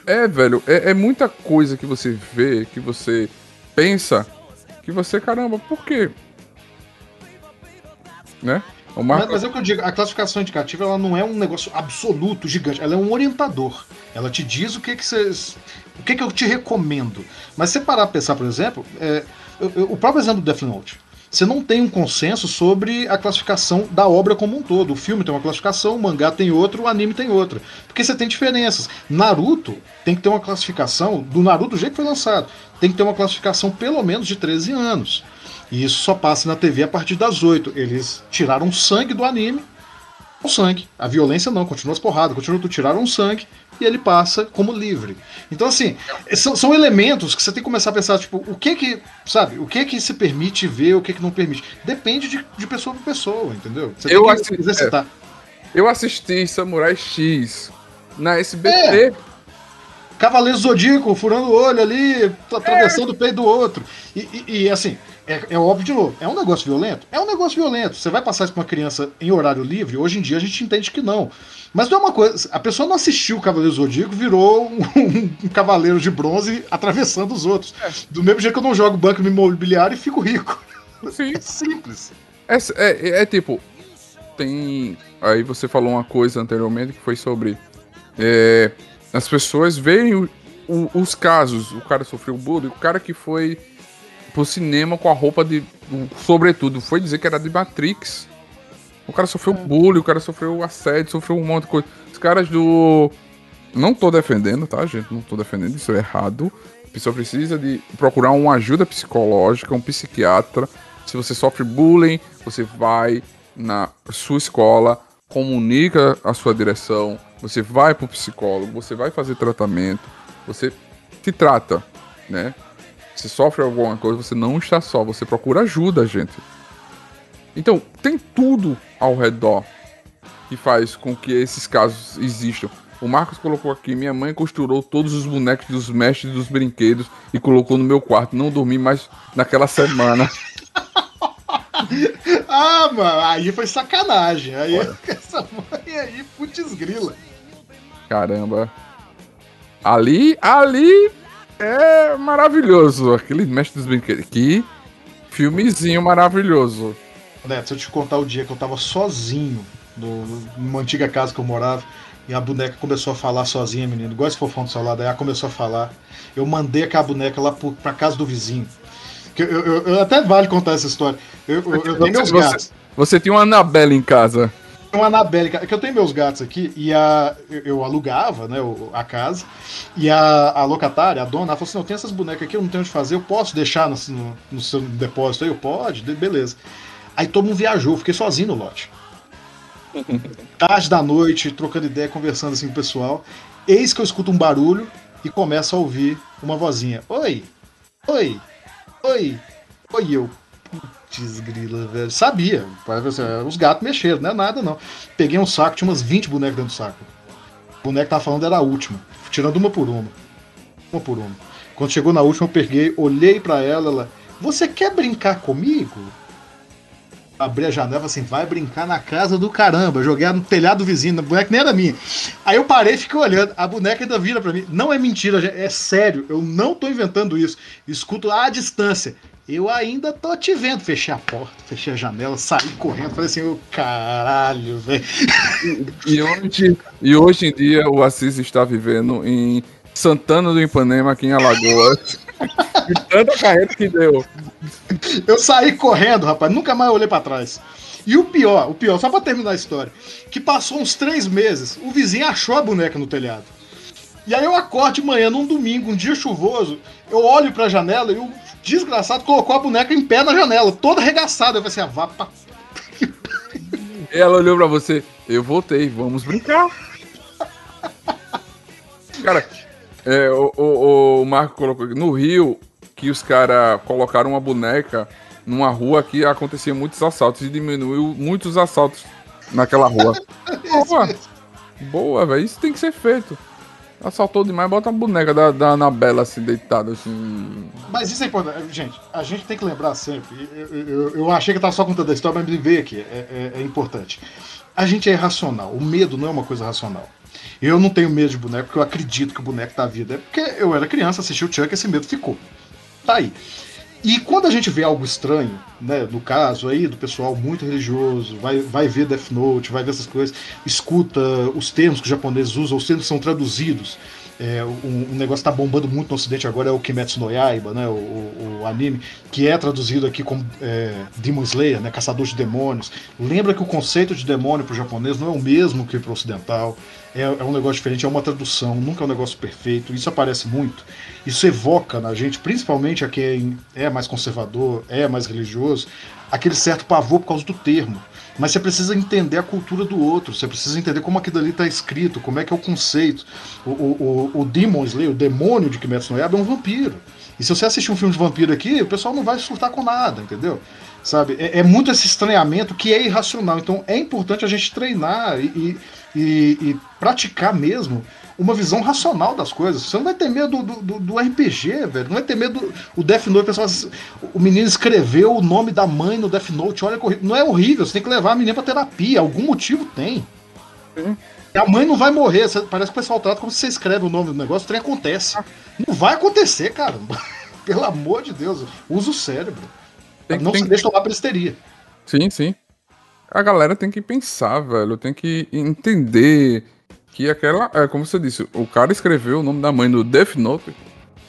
É, velho, é, é, muita coisa que você vê, que você pensa, que você, caramba, por quê? Né? Mas, mas é o que eu digo, a classificação indicativa ela não é um negócio absoluto, gigante, ela é um orientador. Ela te diz o que que você. O que que eu te recomendo. Mas se parar a pensar, por exemplo, é, o próprio exemplo do Death Note. Você não tem um consenso sobre a classificação da obra como um todo. O filme tem uma classificação, o mangá tem outra, o anime tem outra. Porque você tem diferenças. Naruto tem que ter uma classificação, do Naruto do jeito que foi lançado, tem que ter uma classificação pelo menos de 13 anos. E isso só passa na TV a partir das 8. Eles tiraram sangue do anime. O sangue. A violência não, continua as porradas, continua tudo. Tiraram o sangue e ele passa como livre. Então, assim, são, são, elementos que você tem que começar a pensar, tipo, o que que, sabe, o que que se permite ver, o que que não permite. Depende de, de pessoa para pessoa, entendeu? Você eu tem que exercitar. É, eu assisti Samurai X na SBT. É. Cavaleiro Zodíaco furando o olho ali, atravessando é. o peito do outro. E, e, e assim, é, é, óbvio de novo, é um negócio violento? É um negócio violento. Você vai passar isso pra uma criança em horário livre? Hoje em dia a gente entende que não. Mas não é uma coisa. A pessoa não assistiu o Cavaleiro Zodíaco, virou um, um, cavaleiro de bronze atravessando os outros. É. Do mesmo jeito que eu não jogo banco imobiliário e fico rico. Sim. É simples. É, é, é, tipo. Tem. Aí você falou uma coisa anteriormente que foi sobre. É, as pessoas veem o, o, os casos. O cara sofreu bullying, o cara que foi pro cinema com a roupa de. Sobretudo, foi dizer que era de Matrix. O cara sofreu é. bullying, o cara sofreu assédio, sofreu um monte de coisa. Os caras do. Não tô defendendo, tá, gente? Não tô defendendo, isso é errado. A pessoa precisa de procurar uma ajuda psicológica, um psiquiatra. Se você sofre bullying, você vai na sua escola, comunica a sua direção, você vai pro psicólogo, você vai fazer tratamento, você te trata, né? Se sofre alguma coisa, você não está só, você procura ajuda, gente. Então, tem tudo ao redor que faz com que esses casos existam. O Marcos colocou aqui: minha mãe costurou todos os bonecos dos mestres dos brinquedos e colocou no meu quarto. Não dormi mais naquela semana. ah, mano, aí foi sacanagem. Aí essa mãe aí, putz grila. Caramba. Ali, ali é maravilhoso. Aquele mestre dos brinquedos. Que filmezinho maravilhoso. Neto, se eu te contar o dia que eu tava sozinho no, numa antiga casa que eu morava e a boneca começou a falar sozinha, menino, igual esse fofão do celular, daí ela começou a falar. Eu mandei aquela boneca lá pro, pra casa do vizinho. Eu, eu, eu, até vale contar essa história. Eu, eu tenho meus gatos. Você tinha uma Anabelle em casa. Uma Anabelle, é que eu tenho meus gatos aqui e a, eu alugava né, a casa e a, a locatária, a dona, ela falou assim: eu tenho essas bonecas aqui, eu não tenho onde fazer, eu posso deixar no, no, no seu depósito aí? Eu pode, beleza. Aí todo mundo viajou, fiquei sozinho no lote. Tarde da noite, trocando ideia, conversando assim com o pessoal. Eis que eu escuto um barulho e começo a ouvir uma vozinha. Oi! Oi! Oi! Oi, eu. Putz, grila, velho. Sabia. Os gatos mexeram, não é nada não. Peguei um saco, tinha umas 20 bonecas dentro do saco. O boneco que tava falando era a última. Tirando uma por uma. Uma por uma. Quando chegou na última, eu peguei, olhei para ela, ela. Você quer brincar comigo? abri a janela assim, vai brincar na casa do caramba. Joguei no telhado do vizinho, a boneca nem era minha. Aí eu parei fiquei olhando. A boneca ainda vira pra mim. Não é mentira, é sério. Eu não tô inventando isso. Escuto à distância. Eu ainda tô te vendo. Fechei a porta, fechei a janela, saí correndo. Falei assim, o caralho, velho. E, hoje, e hoje em dia o Assis está vivendo em Santana do Ipanema, aqui em Alagoas. De tanta carreta que deu. Eu saí correndo, rapaz, nunca mais olhei para trás. E o pior, o pior, só pra terminar a história, que passou uns três meses, o vizinho achou a boneca no telhado. E aí eu acordo de manhã, num domingo, um dia chuvoso, eu olho pra janela e o desgraçado colocou a boneca em pé na janela, toda arregaçada. Eu falei assim, ah, vá pra... Ela olhou pra você, eu voltei, vamos brincar. Cara, é, o, o, o Marco colocou no Rio que os caras colocaram uma boneca numa rua que acontecia muitos assaltos e diminuiu muitos assaltos naquela rua. boa, boa, velho. Isso tem que ser feito. Assaltou demais, bota a boneca da, da Anabela assim, deitada assim. Mas isso é importante. Gente, a gente tem que lembrar sempre. Eu, eu, eu achei que eu tava só contando a história, mas me veio aqui. É, é, é importante. A gente é irracional. O medo não é uma coisa racional. Eu não tenho medo de boneco porque eu acredito que o boneco tá vivo. É porque eu era criança, assisti o Chuck e esse medo ficou. Tá aí. E quando a gente vê algo estranho, né, no caso aí do pessoal muito religioso, vai, vai ver Death Note, vai ver essas coisas, escuta os termos que os japoneses usam, os termos são traduzidos. É, um, um, negócio que tá bombando muito no ocidente agora é o Kimetsu no Yaiba, né, o, o, o anime, que é traduzido aqui como é, Demon Slayer, né, caçador de demônios. Lembra que o conceito de demônio para o japonês não é o mesmo que para o ocidental. É, é, um negócio diferente, é uma tradução, nunca é um negócio perfeito. Isso aparece muito. Isso evoca na gente, principalmente a quem é mais conservador, é mais religioso, aquele certo pavor por causa do termo. Mas você precisa entender a cultura do outro, você precisa entender como aquilo ali está escrito, como é que é o conceito. O, o, o, o Demon Slayer, o demônio de Kimetsu no é um vampiro. E se você assistir um filme de vampiro aqui, o pessoal não vai surtar com nada, entendeu? Sabe? É, é muito esse estranhamento que é irracional. Então é importante a gente treinar e, e, e praticar mesmo uma visão racional das coisas. Você não vai ter medo do, do, do RPG, velho. Não vai ter medo do Death Note. O, pessoal, o menino escreveu o nome da mãe no Death Note. Olha, não é horrível. Você tem que levar a menina pra terapia. Algum motivo tem. Sim. A mãe não vai morrer. Parece que o pessoal trata como se você escreve o nome do negócio, o trem acontece. Não vai acontecer, cara. Pelo amor de Deus. Usa o cérebro. Tem, não tem se que... deixa tomar besteria. Sim, sim. A galera tem que pensar, velho. Tem que entender que aquela. É, como você disse, o cara escreveu o nome da mãe no Death Note.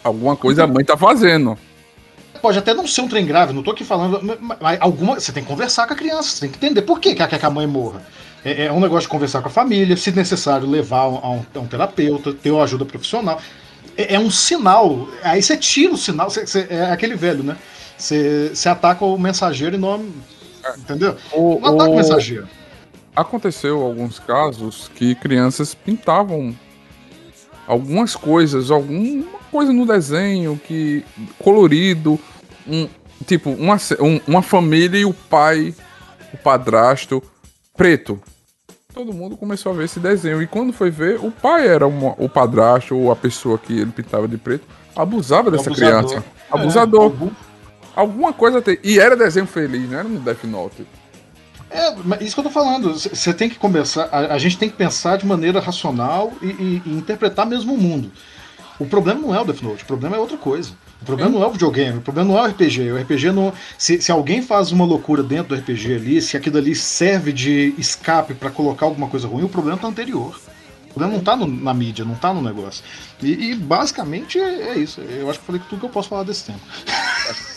Alguma coisa a mãe tá fazendo. Pode até não ser um trem grave, não tô aqui falando. Mas alguma. Você tem que conversar com a criança, você tem que entender por que quer que a mãe morra. É, é, um negócio de conversar com a família, se necessário, levar a um, a um terapeuta, ter uma ajuda profissional. É, é, um sinal. Aí você tira o sinal. Você, você, é aquele velho, né? Você, você ataca o mensageiro em nome. Entendeu? O, ataca o, o mensageiro aconteceu alguns casos que crianças pintavam algumas coisas, alguma coisa no desenho que colorido, um tipo uma, um, uma família e o pai, o padrasto preto. Todo mundo começou a ver esse desenho e quando foi ver, o pai era uma, o padrasto ou a pessoa que ele pintava de preto abusava dessa Abusador. criança. Abusador. É, Alguma coisa tem. E era desenho feliz, não era no Death Note. É, isso que eu tô falando. Você tem que começar. A, a, gente tem que pensar de maneira racional e, e, e, interpretar mesmo o mundo. O problema não é o Death Note, o problema é outra coisa. O problema não é o videogame, o problema não é o RPG. O RPG não. Se, se alguém faz uma loucura dentro do RPG ali, se aquilo ali serve de escape para colocar alguma coisa ruim, o problema tá anterior. Problema não tá no, na mídia, não tá no negócio. E, e basicamente é, é, isso. Eu acho que falei tudo que eu posso falar desse tempo.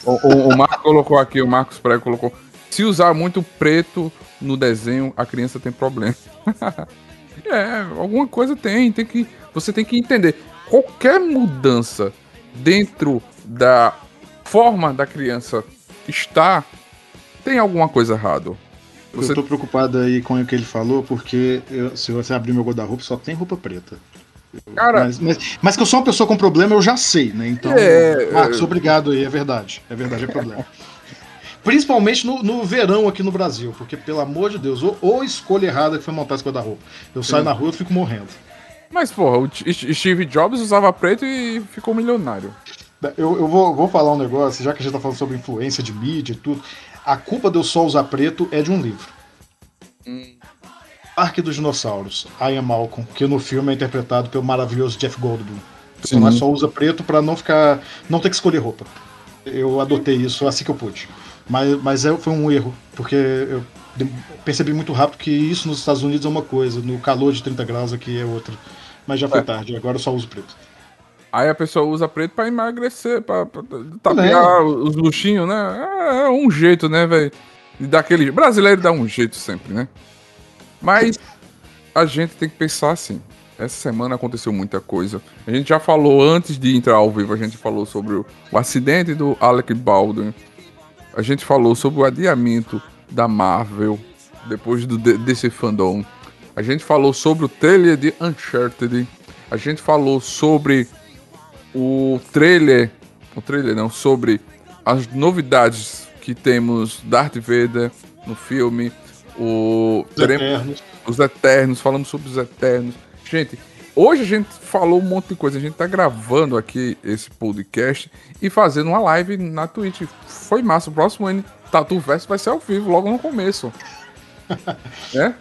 O, o, o colocou aqui, o Marcos Prego colocou. Se usar muito preto no desenho, a criança tem problema. é, alguma coisa tem, tem que. Você tem que entender. Qualquer mudança dentro da forma da criança estar, tem alguma coisa errada. Você... Eu tô preocupado aí com o que ele falou, porque eu, se você abrir meu guarda-roupa, só tem roupa preta. Cara, mas, mas, mas, que eu sou uma pessoa com problema, eu já sei, né? Então, é, Marcos, é... obrigado aí, é verdade. É verdade, é problema. Principalmente no, no, verão aqui no Brasil, porque, pelo amor de Deus, ou, ou escolha errada que foi montar esse guarda-roupa. Eu Sim. saio na rua e fico morrendo. Mas, porra, o Steve Jobs usava preto e ficou milionário. Eu, eu vou, vou falar um negócio, já que a gente tá falando sobre influência de mídia e tudo. A culpa de eu só usar preto é de um livro. Hum. Parque dos Dinossauros, I Am Malcolm, que no filme é interpretado pelo maravilhoso Jeff Goldblum. O personagem só usa preto para não ficar. não ter que escolher roupa. Eu adotei isso assim que eu pude. Mas, mas é, foi um erro, porque eu percebi muito rápido que isso nos Estados Unidos é uma coisa, no calor de 30 graus aqui é outra. Mas já foi é. tarde, agora eu só uso preto. Aí a pessoa usa preto pra emagrecer, pra, pra tapear é. os luxinhos, né? É, é um jeito, né, velho? Daquele. Brasileiro dá um jeito sempre, né? Mas a gente tem que pensar assim. Essa semana aconteceu muita coisa. A gente já falou antes de entrar ao vivo, a gente falou sobre o, o acidente do Alec Baldwin. A gente falou sobre o adiamento da Marvel depois do, desse fandom. A gente falou sobre o trailer de Uncharted. A gente falou sobre o trailer. O trailer não, sobre as novidades que temos Darth Vader no filme. O, os, teremos, Eternos. os Eternos, falamos sobre os Eternos. Gente, hoje a gente falou um monte de coisa. A gente tá gravando aqui esse podcast e fazendo uma live na Twitch. Foi massa. O próximo ano Tatu Verso vai ser ao vivo, logo no começo. é?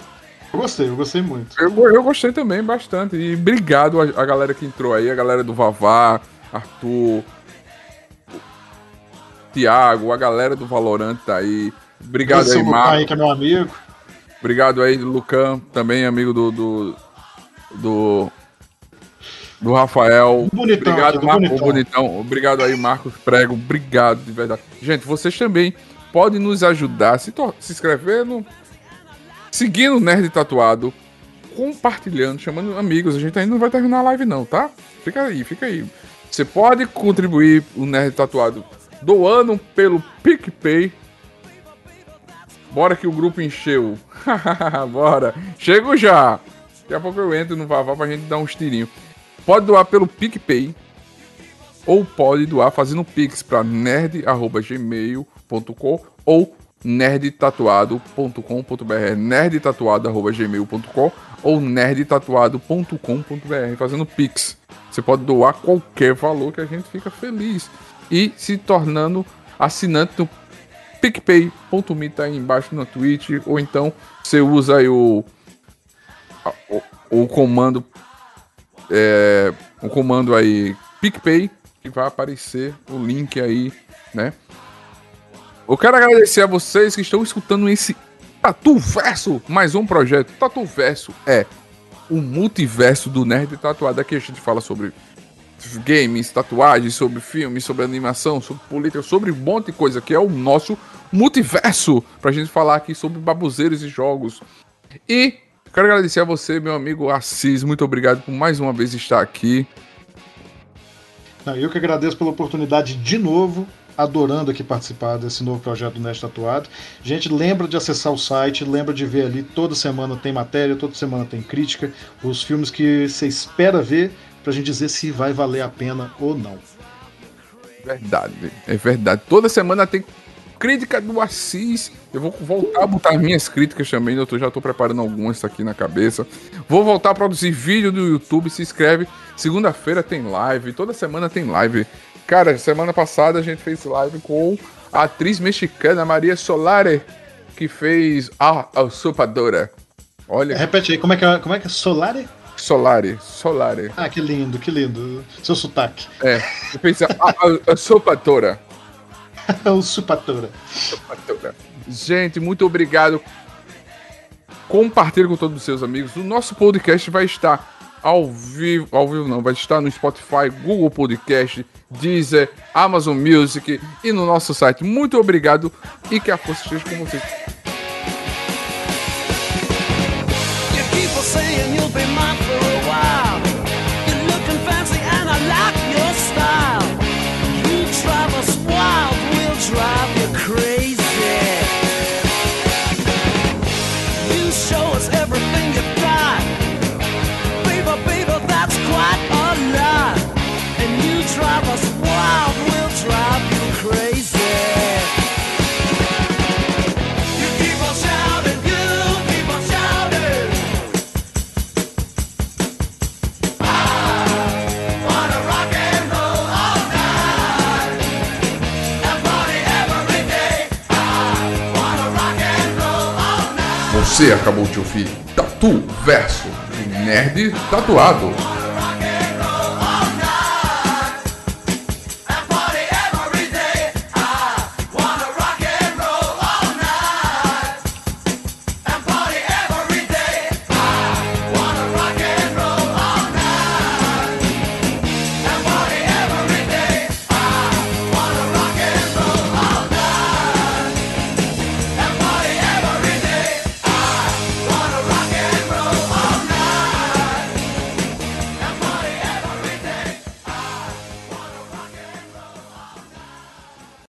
Eu gostei, eu gostei muito. Eu, eu gostei também bastante. E obrigado a, a, galera que entrou aí, a galera do Vavá, Arthur, Tiago, a galera do Valorant tá aí. Obrigado aí, Marco. aí, que é meu amigo. Obrigado aí, Lucan, também amigo do. do, do, do Rafael. Bonitão, obrigado, Marco, bonitão. bonitão. Obrigado aí, Marcos Prego. Obrigado, de verdade. Gente, vocês também podem nos ajudar se, se inscrevendo, seguindo o Nerd Tatuado, compartilhando, chamando amigos. A gente ainda não vai terminar a live, não, tá? Fica aí, fica aí. Você pode contribuir o Nerd Tatuado doando pelo PicPay. Bora que o grupo encheu. Bora. Chego já. Daqui a pouco eu entro no Vavá pra gente dar uns tirinhos. Pode doar pelo PicPay. Ou pode doar fazendo pix pra nerd.gmail.com ou nerdtatuado.com.br, nerdtatuado.gmail.com ou nerdtatuado.com.br, fazendo pix. Você pode doar qualquer valor que a gente fica feliz. E se tornando assinante do PicPay.me tá aí embaixo na Twitch, ou então você usa aí o, o, o comando é, o comando aí PicPay, que vai aparecer o link aí, né? Eu quero agradecer a vocês que estão escutando esse Tatu Verso, mais um projeto. Tatu Verso é o multiverso do Nerd Tatuado. Aqui a gente fala sobre games, tatuagens, sobre filmes, sobre animação, sobre política, sobre um monte de coisa, que é o nosso multiverso, pra gente falar aqui sobre babuzeiros e jogos. E quero agradecer a você, meu amigo Assis, muito obrigado por mais uma vez estar aqui. Eu que agradeço pela oportunidade de novo adorando aqui participar desse novo projeto do Nest Tatuado. Gente, lembra de acessar o site, lembra de ver ali, toda semana tem matéria, toda semana tem crítica, os filmes que você espera ver pra gente dizer se vai valer a pena ou não. Verdade, é verdade. Toda semana tem crítica do Assis. Eu vou voltar a botar minhas críticas também. Eu tô, já tô preparando algumas aqui na cabeça. Vou voltar a produzir vídeo do YouTube. Se inscreve. Segunda-feira tem live. Toda semana tem live. Cara, semana passada a gente fez live com a atriz mexicana Maria Solare, que fez a Usurpadora. Olha. Repete aí, como é que é, como é, que é Solare? Solare, Solare. Ah, que lindo, que lindo. Seu sotaque. É, fez a, a, a Usurpadora. Usurpadora. Usurpadora. Gente, muito obrigado. Compartilhe com todos os seus amigos. O nosso podcast vai estar ao vivo, ao vivo não, vai estar no Spotify, Google Podcast, Deezer, Amazon Music e no nosso site. Muito obrigado e que a força esteja com vocês. Você acabou de ouvir Tatu Verso, Nerd Tatuado.